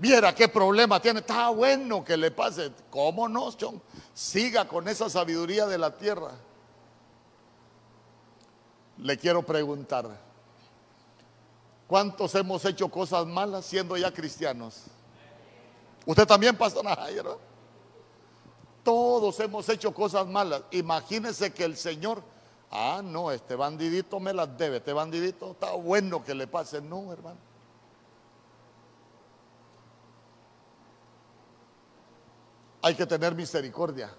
Speaker 1: viera qué problema tiene, está bueno que le pase. ¿Cómo no, John? Siga con esa sabiduría de la tierra. Le quiero preguntar, ¿cuántos hemos hecho cosas malas siendo ya cristianos? Usted también, pastor ¿no? Todos hemos hecho cosas malas. Imagínese que el Señor, ah, no, este bandidito me las debe, este bandidito está bueno que le pase. No, hermano. hay que tener misericordia.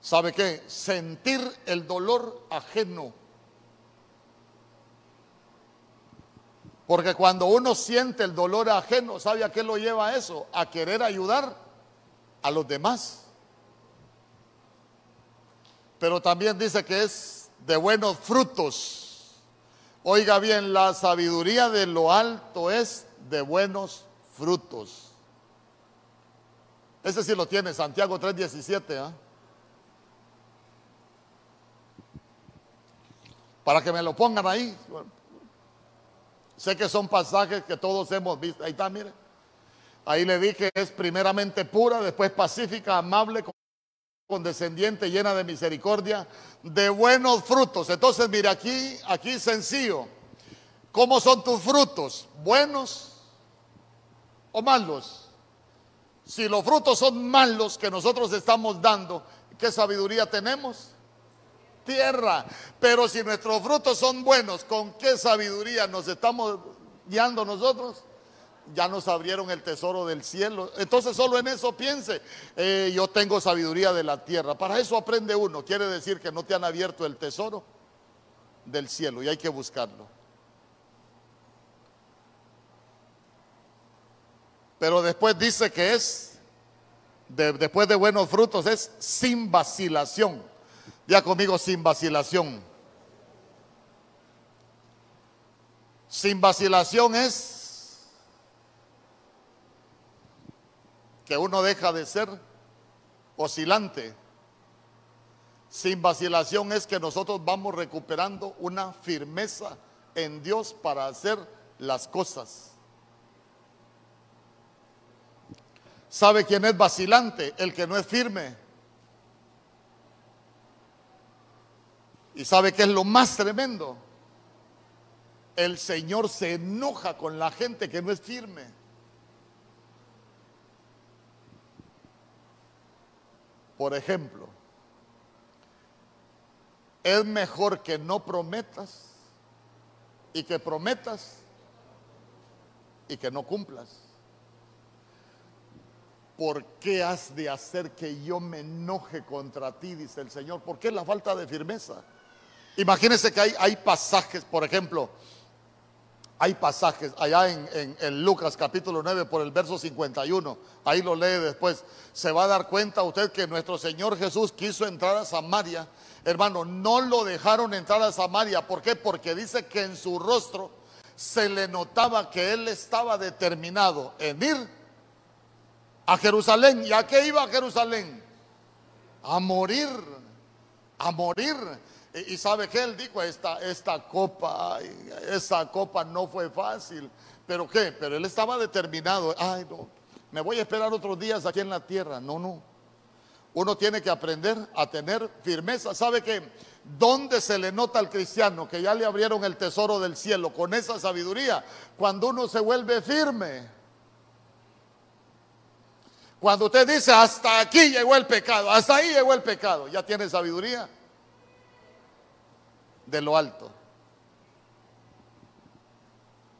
Speaker 1: ¿Sabe qué? Sentir el dolor ajeno. Porque cuando uno siente el dolor ajeno, ¿sabe a qué lo lleva eso? A querer ayudar a los demás. Pero también dice que es de buenos frutos. Oiga bien, la sabiduría de lo alto es de buenos frutos. Ese sí lo tiene, Santiago 3:17. ¿ah? Para que me lo pongan ahí. Sé que son pasajes que todos hemos visto. Ahí está, mire. Ahí le dije, es primeramente pura, después pacífica, amable, condescendiente, llena de misericordia, de buenos frutos. Entonces, mire, aquí, aquí sencillo. ¿Cómo son tus frutos? ¿Buenos o malos? Si los frutos son malos que nosotros estamos dando, ¿qué sabiduría tenemos? Tierra. Pero si nuestros frutos son buenos, ¿con qué sabiduría nos estamos guiando nosotros? Ya nos abrieron el tesoro del cielo. Entonces solo en eso piense. Eh, yo tengo sabiduría de la tierra. Para eso aprende uno. Quiere decir que no te han abierto el tesoro del cielo y hay que buscarlo. Pero después dice que es, después de buenos frutos, es sin vacilación. Ya conmigo, sin vacilación. Sin vacilación es que uno deja de ser oscilante. Sin vacilación es que nosotros vamos recuperando una firmeza en Dios para hacer las cosas. ¿Sabe quién es vacilante? El que no es firme. ¿Y sabe qué es lo más tremendo? El Señor se enoja con la gente que no es firme. Por ejemplo, es mejor que no prometas y que prometas y que no cumplas. ¿por qué has de hacer que yo me enoje contra ti? Dice el Señor. ¿Por qué la falta de firmeza? Imagínense que hay, hay pasajes, por ejemplo, hay pasajes allá en, en, Lucas capítulo 9 por el verso 51, ahí lo lee después, se va a dar cuenta usted que nuestro Señor Jesús quiso entrar a Samaria, hermano, no lo dejaron entrar a Samaria, ¿por qué? Porque dice que en su rostro se le notaba que él estaba determinado en ir a Jerusalén. ¿Y a qué iba a Jerusalén? a morir, a morir. Y, sabe que él dijo, esta, esta copa, esa copa no fue fácil. ¿Pero qué? Pero él estaba determinado. Ay, no, me voy a esperar otros días aquí en la tierra. No, no. Uno tiene que aprender a tener firmeza. ¿Sabe que ¿Dónde se le nota al cristiano que ya le abrieron el tesoro del cielo con esa sabiduría? Cuando uno se vuelve firme. Cuando usted dice, hasta aquí llegó el pecado, hasta ahí llegó el pecado, ya tiene sabiduría de lo alto.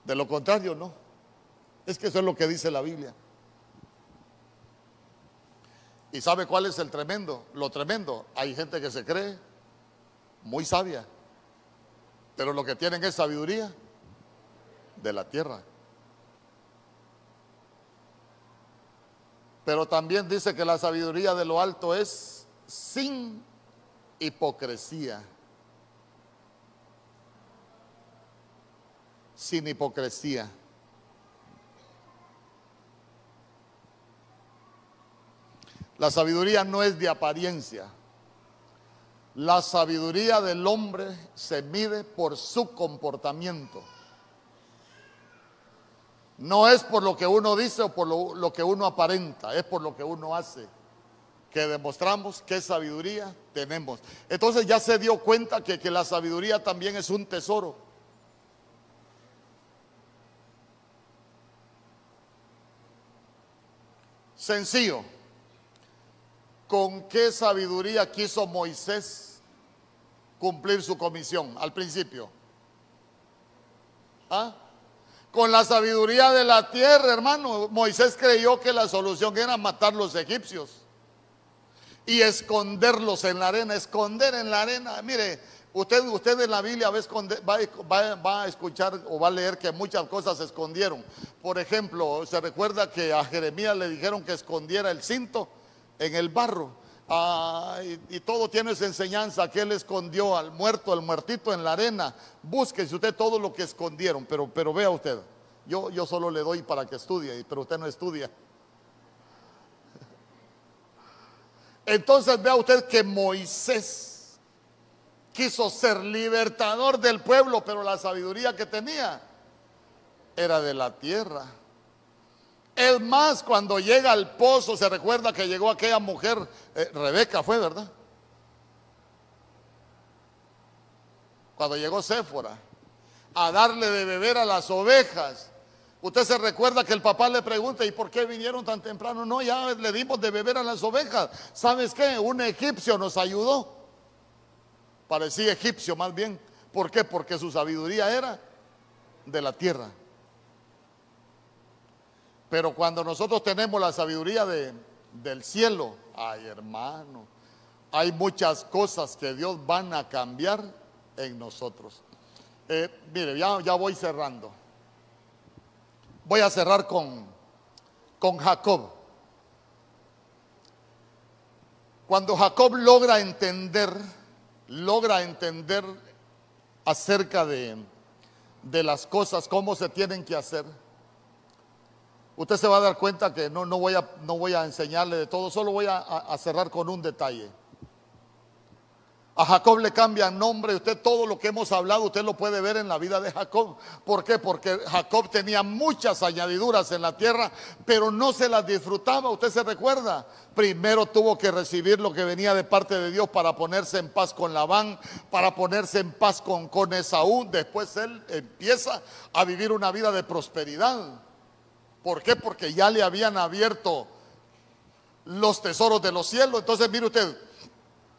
Speaker 1: De lo contrario, no. Es que eso es lo que dice la Biblia. ¿Y sabe cuál es el tremendo? Lo tremendo. Hay gente que se cree muy sabia, pero lo que tienen es sabiduría de la tierra. Pero también dice que la sabiduría de lo alto es sin hipocresía. Sin hipocresía. La sabiduría no es de apariencia. La sabiduría del hombre se mide por su comportamiento. No es por lo que uno dice o por lo, que uno aparenta, es por lo que uno hace. Que demostramos qué sabiduría tenemos. Entonces ya se dio cuenta que, que la sabiduría también es un tesoro. Sencillo. ¿Con qué sabiduría quiso Moisés cumplir su comisión al principio? ¿Ah? Con la sabiduría de la tierra, hermano. Moisés creyó que la solución era matar los egipcios y esconderlos en la arena, esconder en la arena. Mire, usted, en la Biblia va va a, escuchar o va a leer que muchas cosas se escondieron. Por ejemplo, se recuerda que a Jeremías le dijeron que escondiera el cinto en el barro. Ah, y, todo tiene esa enseñanza que él escondió al muerto, al muertito en la arena. Búsquese usted todo lo que escondieron, pero, pero vea usted, yo, yo solo le doy para que estudie, pero usted no estudia. Entonces vea usted que Moisés quiso ser libertador del pueblo, pero la sabiduría que tenía era de la tierra. Es más, cuando llega al pozo, se recuerda que llegó aquella mujer, eh, Rebeca fue, ¿verdad? Cuando llegó Séfora a darle de beber a las ovejas. Usted se recuerda que el papá le pregunta, ¿y por qué vinieron tan temprano? No, ya le dimos de beber a las ovejas. ¿Sabes qué? Un egipcio nos ayudó. Parecía egipcio más bien. ¿Por qué? Porque su sabiduría era de la tierra. Pero cuando nosotros tenemos la sabiduría de, del cielo, ay hermano, hay muchas cosas que Dios van a cambiar en nosotros. Eh, mire, ya, ya voy cerrando. Voy a cerrar con, con Jacob. Cuando Jacob logra entender, logra entender acerca de, de las cosas, cómo se tienen que hacer Usted se va a dar cuenta que no, no, voy, a, no voy a enseñarle de todo, solo voy a, cerrar con un detalle. A Jacob le cambian nombre, usted todo lo que hemos hablado, usted lo puede ver en la vida de Jacob. ¿Por qué? Porque Jacob tenía muchas añadiduras en la tierra, pero no se las disfrutaba, usted se recuerda. Primero tuvo que recibir lo que venía de parte de Dios para ponerse en paz con Labán, para ponerse en paz con, con Esaú. Después él empieza a vivir una vida de prosperidad. ¿Por qué? Porque ya le habían abierto los tesoros de los cielos. Entonces, mire usted,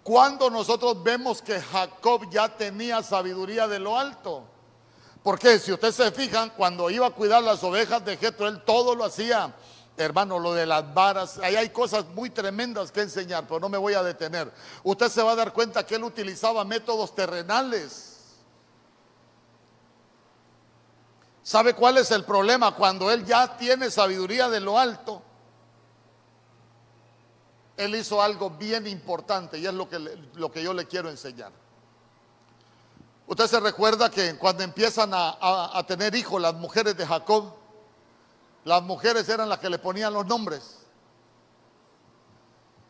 Speaker 1: cuando nosotros vemos que Jacob ya tenía sabiduría de lo alto, porque si usted se fijan, cuando iba a cuidar las ovejas de Jetro, él todo lo hacía, hermano, lo de las varas, ahí hay cosas muy tremendas que enseñar, pero no me voy a detener. Usted se va a dar cuenta que él utilizaba métodos terrenales ¿Sabe cuál es el problema? Cuando él ya tiene sabiduría de lo alto, él hizo algo bien importante y es lo que, lo que yo le quiero enseñar. Usted se recuerda que cuando empiezan a, a tener hijos las mujeres de Jacob, las mujeres eran las que le ponían los nombres.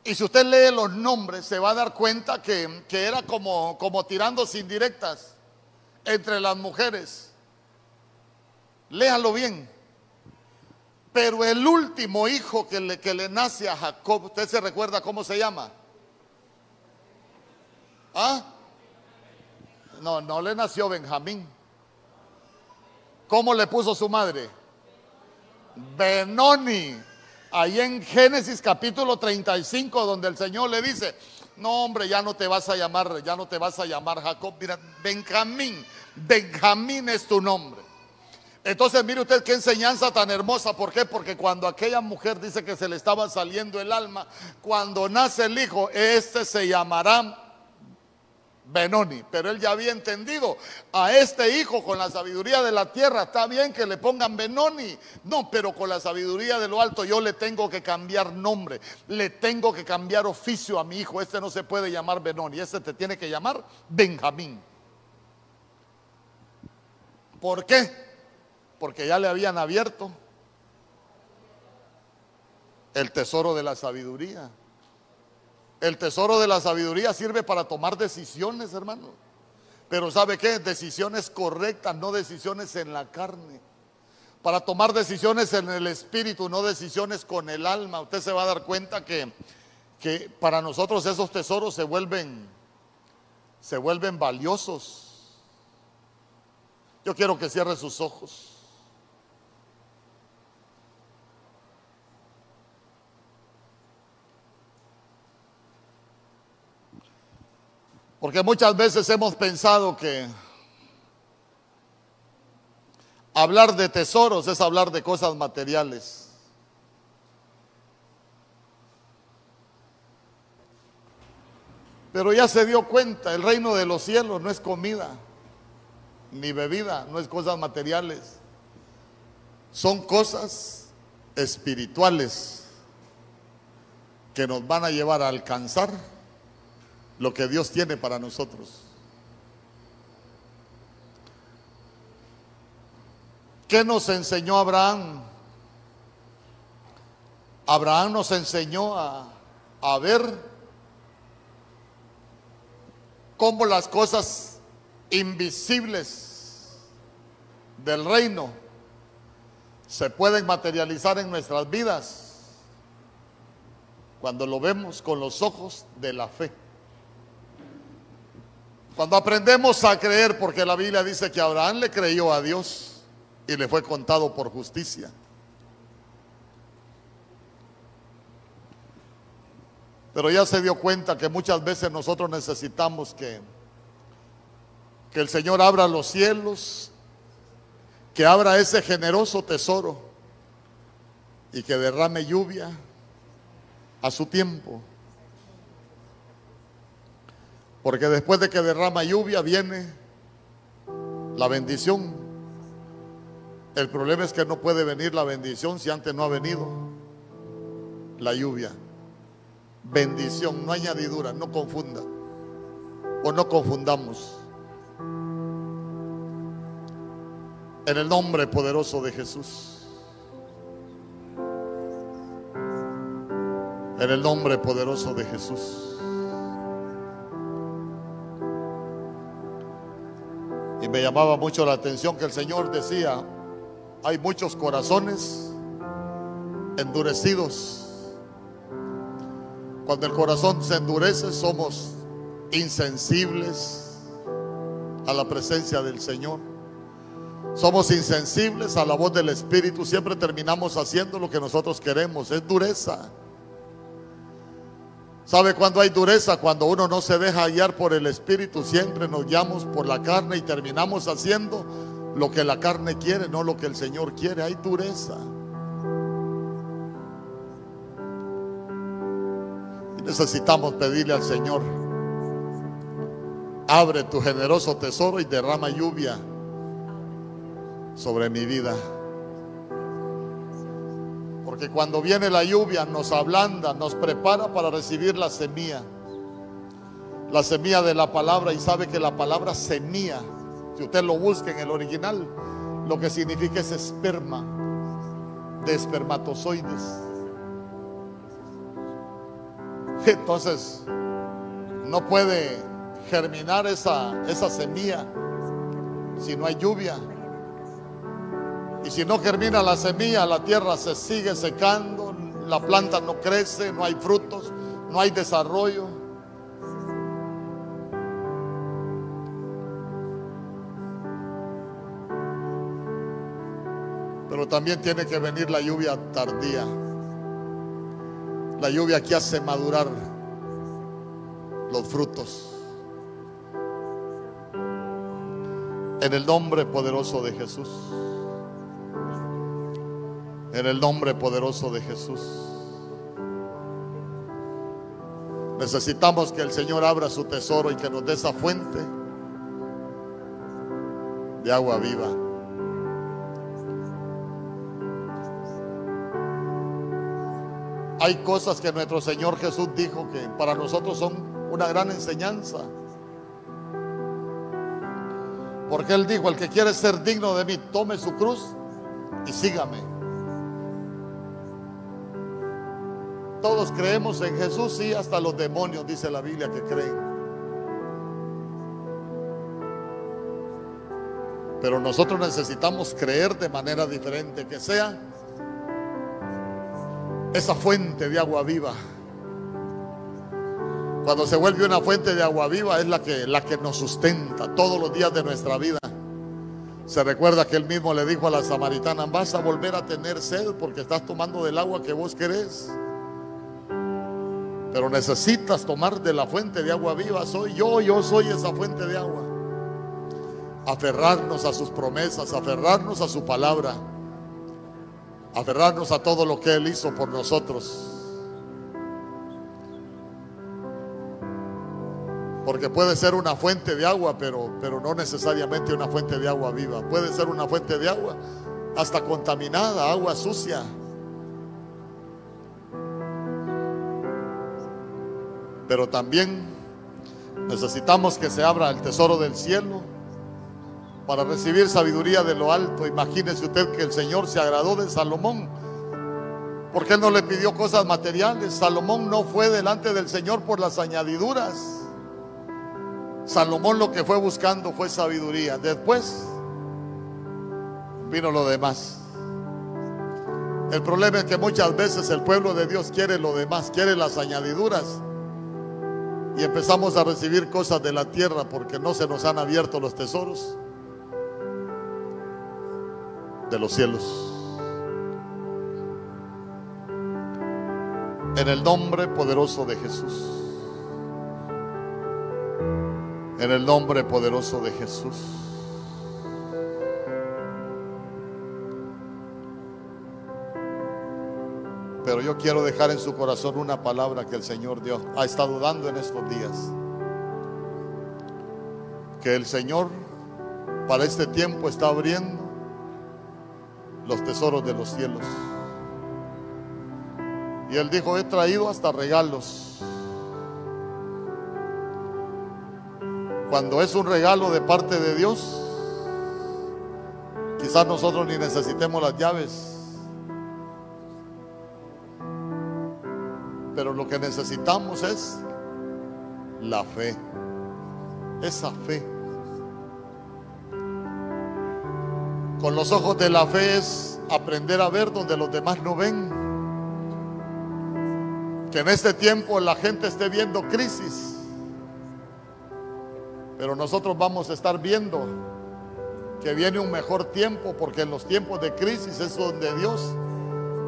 Speaker 1: Y si usted lee los nombres, se va a dar cuenta que, era como, como tirándose indirectas entre las mujeres. Léalo bien. Pero el último hijo que le, que le nace a Jacob, ¿usted se recuerda cómo se llama? ¿Ah? No, no le nació Benjamín. ¿Cómo le puso su madre? Benoni ahí en Génesis capítulo 35, donde el Señor le dice, no hombre, ya no te vas a llamar, ya no te vas a llamar Jacob, mira, Benjamín, Benjamín es tu nombre. Entonces mire usted qué enseñanza tan hermosa, ¿por qué? Porque cuando aquella mujer dice que se le estaba saliendo el alma, cuando nace el hijo, este se llamará Benoni, pero él ya había entendido a este hijo con la sabiduría de la tierra, está bien que le pongan Benoni, no, pero con la sabiduría de lo alto yo le tengo que cambiar nombre, le tengo que cambiar oficio a mi hijo, este no se puede llamar Benoni, este te tiene que llamar Benjamín. ¿Por qué? Porque ya le habían abierto el tesoro de la sabiduría. El tesoro de la sabiduría sirve para tomar decisiones, hermano. Pero ¿sabe qué? Decisiones correctas, no decisiones en la carne. Para tomar decisiones en el espíritu, no decisiones con el alma. Usted se va a dar cuenta que, que para nosotros esos tesoros se vuelven, se vuelven valiosos. Yo quiero que cierre sus ojos. Porque muchas veces hemos pensado que hablar de tesoros es hablar de cosas materiales. Pero ya se dio cuenta, el reino de los cielos no es comida, ni bebida, no es cosas materiales. Son cosas espirituales que nos van a llevar a alcanzar lo que Dios tiene para nosotros. ¿Qué nos enseñó Abraham? Abraham nos enseñó a, ver cómo las cosas invisibles del reino se pueden materializar en nuestras vidas cuando lo vemos con los ojos de la fe. Cuando aprendemos a creer, porque la Biblia dice que Abraham le creyó a Dios y le fue contado por justicia. Pero ya se dio cuenta que muchas veces nosotros necesitamos que, que el Señor abra los cielos, que abra ese generoso tesoro y que derrame lluvia a su tiempo. Porque después de que derrama lluvia viene la bendición. El problema es que no puede venir la bendición si antes no ha venido la lluvia. Bendición, no añadidura, no confunda. O no confundamos. En el nombre poderoso de Jesús. En el nombre poderoso de Jesús. Me llamaba mucho la atención que el Señor decía, hay muchos corazones endurecidos. Cuando el corazón se endurece somos insensibles a la presencia del Señor. Somos insensibles a la voz del Espíritu. Siempre terminamos haciendo lo que nosotros queremos. Es dureza. ¿Sabe cuando hay dureza? Cuando uno no se deja guiar por el Espíritu, siempre nos guiamos por la carne y terminamos haciendo lo que la carne quiere, no lo que el Señor quiere. Hay dureza. Y necesitamos pedirle al Señor, abre tu generoso tesoro y derrama lluvia sobre mi vida. Porque cuando viene la lluvia nos ablanda, nos prepara para recibir la semilla. La semilla de la palabra y sabe que la palabra semilla, si usted lo busca en el original, lo que significa es esperma, de espermatozoides. Entonces, no puede germinar esa, esa semilla si no hay lluvia. Y si no germina la semilla, la tierra se sigue secando, la planta no crece, no hay frutos, no hay desarrollo. Pero también tiene que venir la lluvia tardía. La lluvia que hace madurar los frutos. En el nombre poderoso de Jesús. En el nombre poderoso de Jesús. Necesitamos que el Señor abra su tesoro y que nos dé esa fuente de agua viva. Hay cosas que nuestro Señor Jesús dijo que para nosotros son una gran enseñanza. Porque Él dijo, el que quiere ser digno de mí, tome su cruz y sígame. Todos creemos en Jesús, sí, hasta los demonios, dice la Biblia, que creen. Pero nosotros necesitamos creer de manera diferente, que sea esa fuente de agua viva. Cuando se vuelve una fuente de agua viva es la que, la que nos sustenta todos los días de nuestra vida. Se recuerda que él mismo le dijo a la samaritana, vas a volver a tener sed porque estás tomando del agua que vos querés. Pero necesitas tomar de la fuente de agua viva. Soy yo, yo soy esa fuente de agua. Aferrarnos a sus promesas, aferrarnos a su palabra aferrarnos a todo lo que Él hizo por nosotros. Porque puede ser una fuente de agua, pero, pero no necesariamente una fuente de agua viva. Puede ser una fuente de agua hasta contaminada, agua sucia. Pero también necesitamos que se abra el tesoro del cielo para recibir sabiduría de lo alto. Imagínese usted que el Señor se agradó de Salomón, porque él no le pidió cosas materiales. Salomón no fue delante del Señor por las añadiduras. Salomón lo que fue buscando fue sabiduría. Después vino lo demás. El problema es que muchas veces el pueblo de Dios quiere lo demás, quiere las añadiduras. Y empezamos a recibir cosas de la tierra porque no se nos han abierto los tesoros de los cielos. En el nombre poderoso de Jesús. En el nombre poderoso de Jesús. Pero yo quiero dejar en su corazón una palabra que el Señor Dios ha estado dando en estos días. Que el Señor para este tiempo está abriendo los tesoros de los cielos. Y él dijo, he traído hasta regalos. Cuando es un regalo de parte de Dios, quizás nosotros ni necesitemos las llaves. Pero lo que necesitamos es la fe. Esa fe. Con los ojos de la fe es aprender a ver donde los demás no ven. Que en este tiempo la gente esté viendo crisis. Pero nosotros vamos a estar viendo que viene un mejor tiempo porque en los tiempos de crisis es donde Dios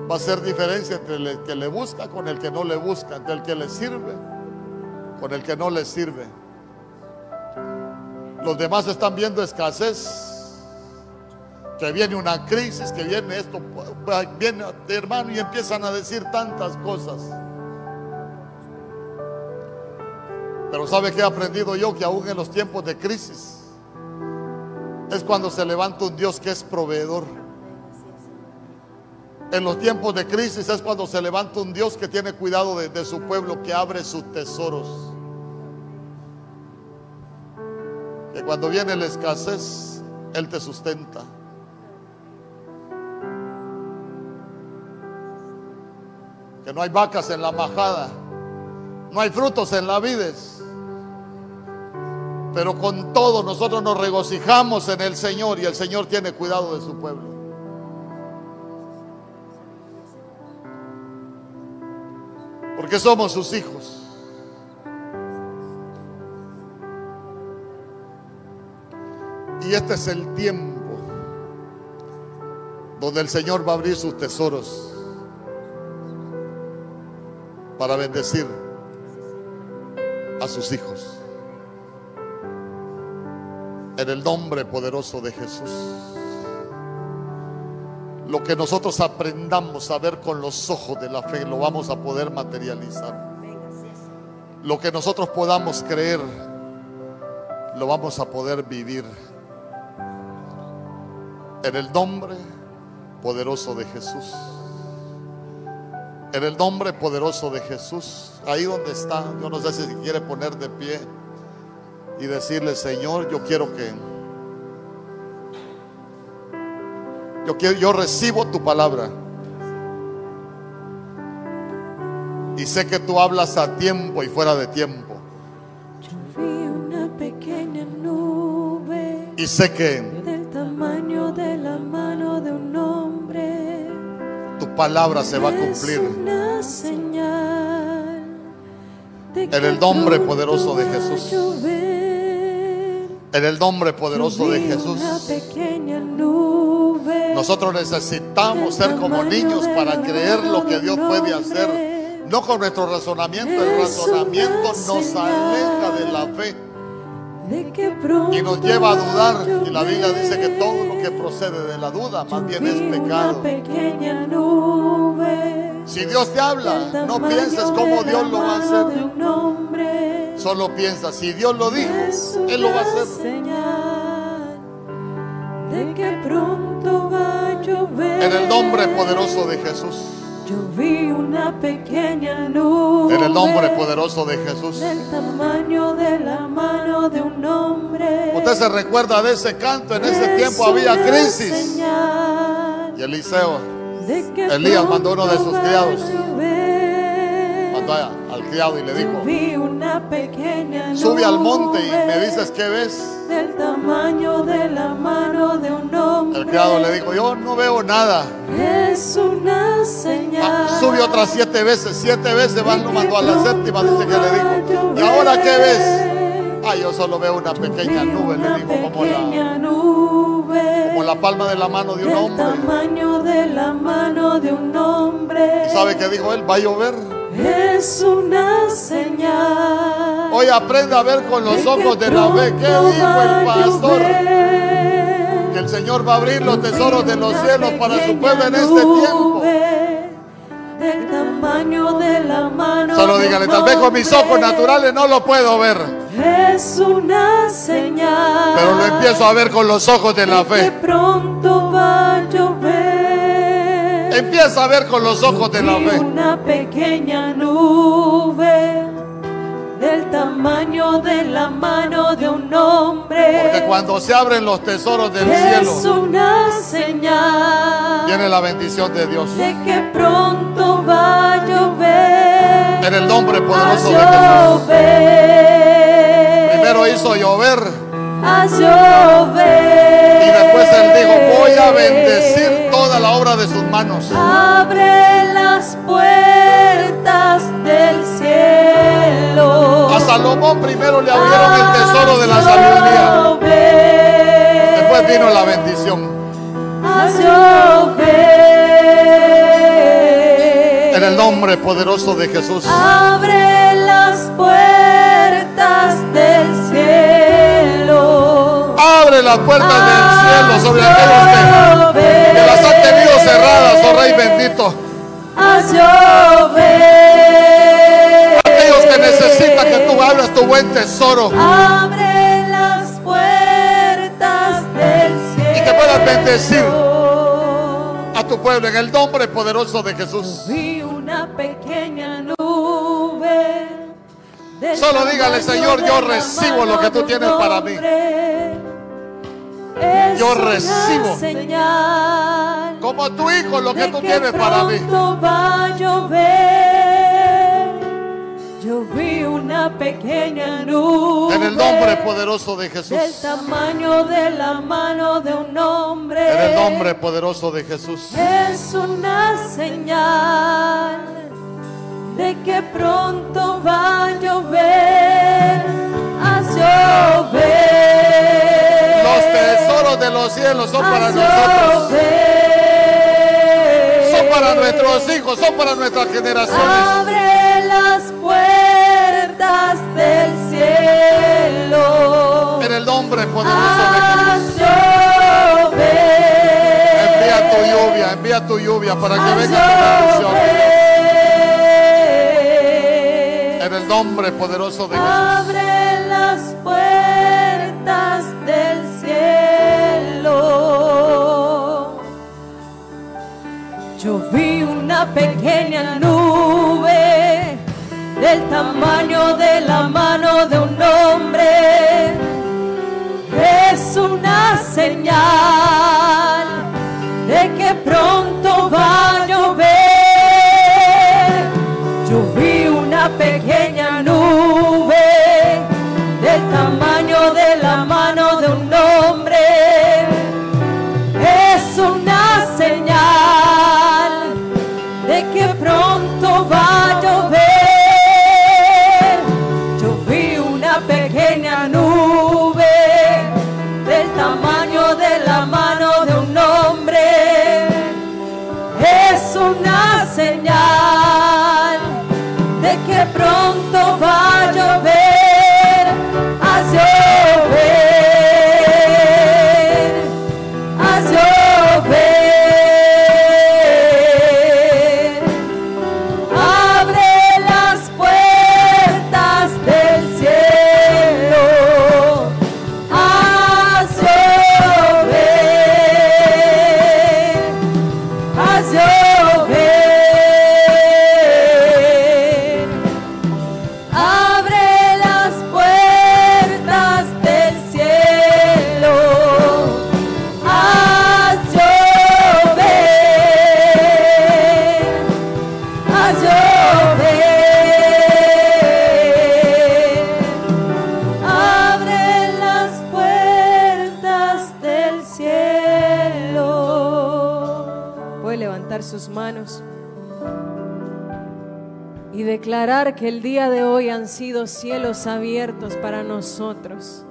Speaker 1: va a hacer diferencia entre el que le busca con el que no le busca, entre el que le sirve con el que no le sirve. Los demás están viendo escasez que viene una crisis, que viene esto, viene hermano y empiezan a decir tantas cosas. Pero ¿sabe qué he aprendido yo? Que aún en los tiempos de crisis es cuando se levanta un Dios que es proveedor. En los tiempos de crisis es cuando se levanta un Dios que tiene cuidado de, su pueblo, que abre sus tesoros. Que cuando viene la escasez, Él te sustenta. que no hay vacas en la majada, no hay frutos en la vides. Pero con todo nosotros nos regocijamos en el Señor y el Señor tiene cuidado de su pueblo. Porque somos sus hijos. Y este es el tiempo donde el Señor va a abrir sus tesoros para bendecir a sus hijos. En el nombre poderoso de Jesús. Lo que nosotros aprendamos a ver con los ojos de la fe lo vamos a poder materializar. Lo que nosotros podamos creer lo vamos a poder vivir. En el nombre poderoso de Jesús. En el nombre poderoso de Jesús. Ahí donde está, yo no sé si quiere poner de pie y decirle, Señor, yo quiero que... Yo, quiero, yo recibo tu palabra. Y sé que tú hablas a tiempo y fuera de tiempo.
Speaker 2: Yo vi una pequeña nube
Speaker 1: Y sé que
Speaker 2: del tamaño de la mano de un hombre.
Speaker 1: tu palabra se va a cumplir.
Speaker 2: una señal de
Speaker 1: En el nombre poderoso de Jesús. En el nombre poderoso de Jesús. Nosotros necesitamos ser como niños para creer lo que Dios puede hacer. No con nuestro razonamiento. El razonamiento nos aleja de la fe y nos lleva a dudar. Y la Biblia dice que todo lo que procede de la duda más bien es pecado. Si Dios te habla, no pienses cómo Dios lo va a hacer. Solo piensa, si Dios lo dijo, Él lo va a hacer. En el nombre poderoso de Jesús.
Speaker 2: Yo vi una pequeña nube.
Speaker 1: En el nombre poderoso de Jesús.
Speaker 2: Del tamaño de la mano de un hombre.
Speaker 1: Usted se recuerda de ese canto. En ese
Speaker 2: Es
Speaker 1: tiempo había crisis. Y Eliseo Elías mandó uno de sus criados. mandó al criado y le dijo, sube al monte y me dices qué ves.
Speaker 2: Del tamaño de la mano de un hombre.
Speaker 1: El criado le dijo, yo no veo nada.
Speaker 2: Es una señal.
Speaker 1: Ah, Sube otras siete veces, siete veces más lo mandó a la séptima, dice que le dijo, ¿y ahora qué ves? Ah, yo solo veo una pequeña nube, le dijo, como la,
Speaker 2: nube
Speaker 1: como la palma de la mano de un hombre.
Speaker 2: tamaño de la mano de un hombre.
Speaker 1: ¿Y sabe qué dijo él? Va a llover.
Speaker 2: Es una señal.
Speaker 1: Hoy aprende a ver con los ojos
Speaker 2: que
Speaker 1: de la fe. ¿Qué dijo el pastor? Que el Señor va a abrir los tesoros de los cielos para su pueblo en este tiempo.
Speaker 2: Del tamaño de la mano.
Speaker 1: Solo dígale, tal vez con mis ojos naturales no lo puedo ver.
Speaker 2: Es una señal.
Speaker 1: Pero lo empiezo a ver con los ojos de la
Speaker 2: Que
Speaker 1: fe.
Speaker 2: pronto va a llover.
Speaker 1: Empieza a ver con los ojos de la fe.
Speaker 2: Una pequeña nube del tamaño de la mano de un hombre.
Speaker 1: Porque cuando se abren los tesoros del
Speaker 2: es
Speaker 1: cielo,
Speaker 2: una señal
Speaker 1: viene la bendición de Dios.
Speaker 2: de que pronto va a llover.
Speaker 1: En el nombre poderoso de Jesús. Primero hizo llover
Speaker 2: a llover.
Speaker 1: y después él dijo, voy a bendecir toda la obra de sus manos.
Speaker 2: Abre las puertas del cielo.
Speaker 1: A Salomón primero le abrieron el tesoro de la sabiduría. Después vino la bendición. En el nombre poderoso de Jesús.
Speaker 2: Abre las puertas
Speaker 1: Abre las puertas del cielo sobre aquellos que, que las han tenido cerradas, oh Rey bendito. Aquellos que necesitan que tú abras tu buen tesoro
Speaker 2: Abre las puertas del cielo.
Speaker 1: Y que puedas bendecir. a tu pueblo en el nombre poderoso de Jesús.
Speaker 2: Vi una pequeña nube.
Speaker 1: Solo dígale, Señor, yo recibo lo que tú tienes para mí.
Speaker 2: Es
Speaker 1: Yo
Speaker 2: una
Speaker 1: recibo.
Speaker 2: señal
Speaker 1: Como tu hijo, lo que tú tienes para mí.
Speaker 2: va a llover. Yo vi una pequeña nube.
Speaker 1: En el nombre poderoso de
Speaker 2: Del
Speaker 1: Jesús.
Speaker 2: tamaño de la mano de un hombre.
Speaker 1: En el nombre poderoso de Jesús.
Speaker 2: Es una señal de que pronto va a llover, a llover.
Speaker 1: Los tesoros de los cielos son para nosotros. Son para nuestros hijos, son para nuestras generaciones.
Speaker 2: Abre las puertas del cielo.
Speaker 1: En el nombre poderoso de
Speaker 2: llover.
Speaker 1: Envía tu lluvia, envía tu lluvia para que venga tu bendición. En el nombre poderoso de Jesús.
Speaker 2: Abre las Yo vi una pequeña nube del tamaño de la mano de un hombre. Es una señal de que pronto que el día de hoy han sido cielos abiertos para nosotros.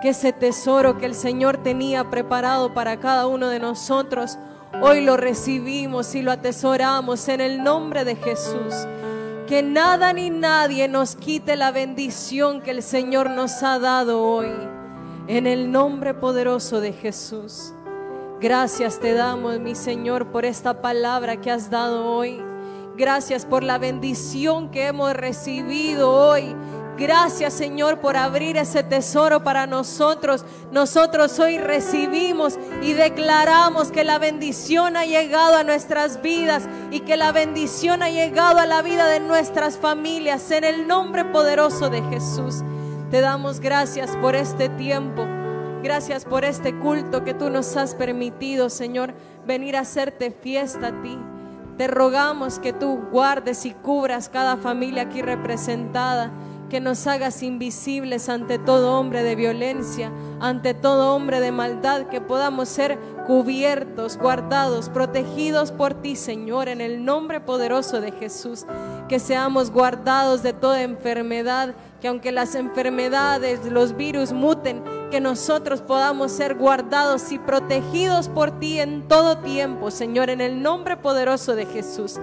Speaker 2: Que ese tesoro que el Señor tenía preparado para cada uno de nosotros, hoy lo recibimos y lo atesoramos en el nombre de Jesús. Que nada ni nadie nos quite la bendición que el Señor nos ha dado hoy. En el nombre poderoso de Jesús. Gracias te damos, mi Señor, por esta palabra que has dado hoy. Gracias por la bendición que hemos recibido hoy. Gracias Señor por abrir ese tesoro para nosotros. Nosotros hoy recibimos y declaramos que la bendición ha llegado a nuestras vidas y que la bendición ha llegado a la vida de nuestras familias en el nombre poderoso de Jesús. Te damos gracias por este tiempo. Gracias por este culto que tú nos has permitido, Señor, venir a hacerte fiesta a ti. Te rogamos que tú guardes y cubras cada familia aquí representada, que nos hagas invisibles ante todo hombre de violencia, ante todo hombre de maldad, que podamos ser cubiertos, guardados, protegidos por ti, Señor, en el nombre poderoso de Jesús, que seamos guardados de toda enfermedad, que aunque las enfermedades, los virus muten, que nosotros podamos ser guardados y protegidos por ti en todo tiempo, Señor, en el nombre poderoso de Jesús.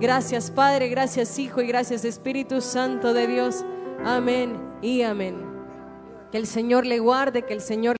Speaker 2: Gracias Padre, gracias Hijo y gracias Espíritu Santo de Dios. Amén y amén. Que el Señor le guarde, que el Señor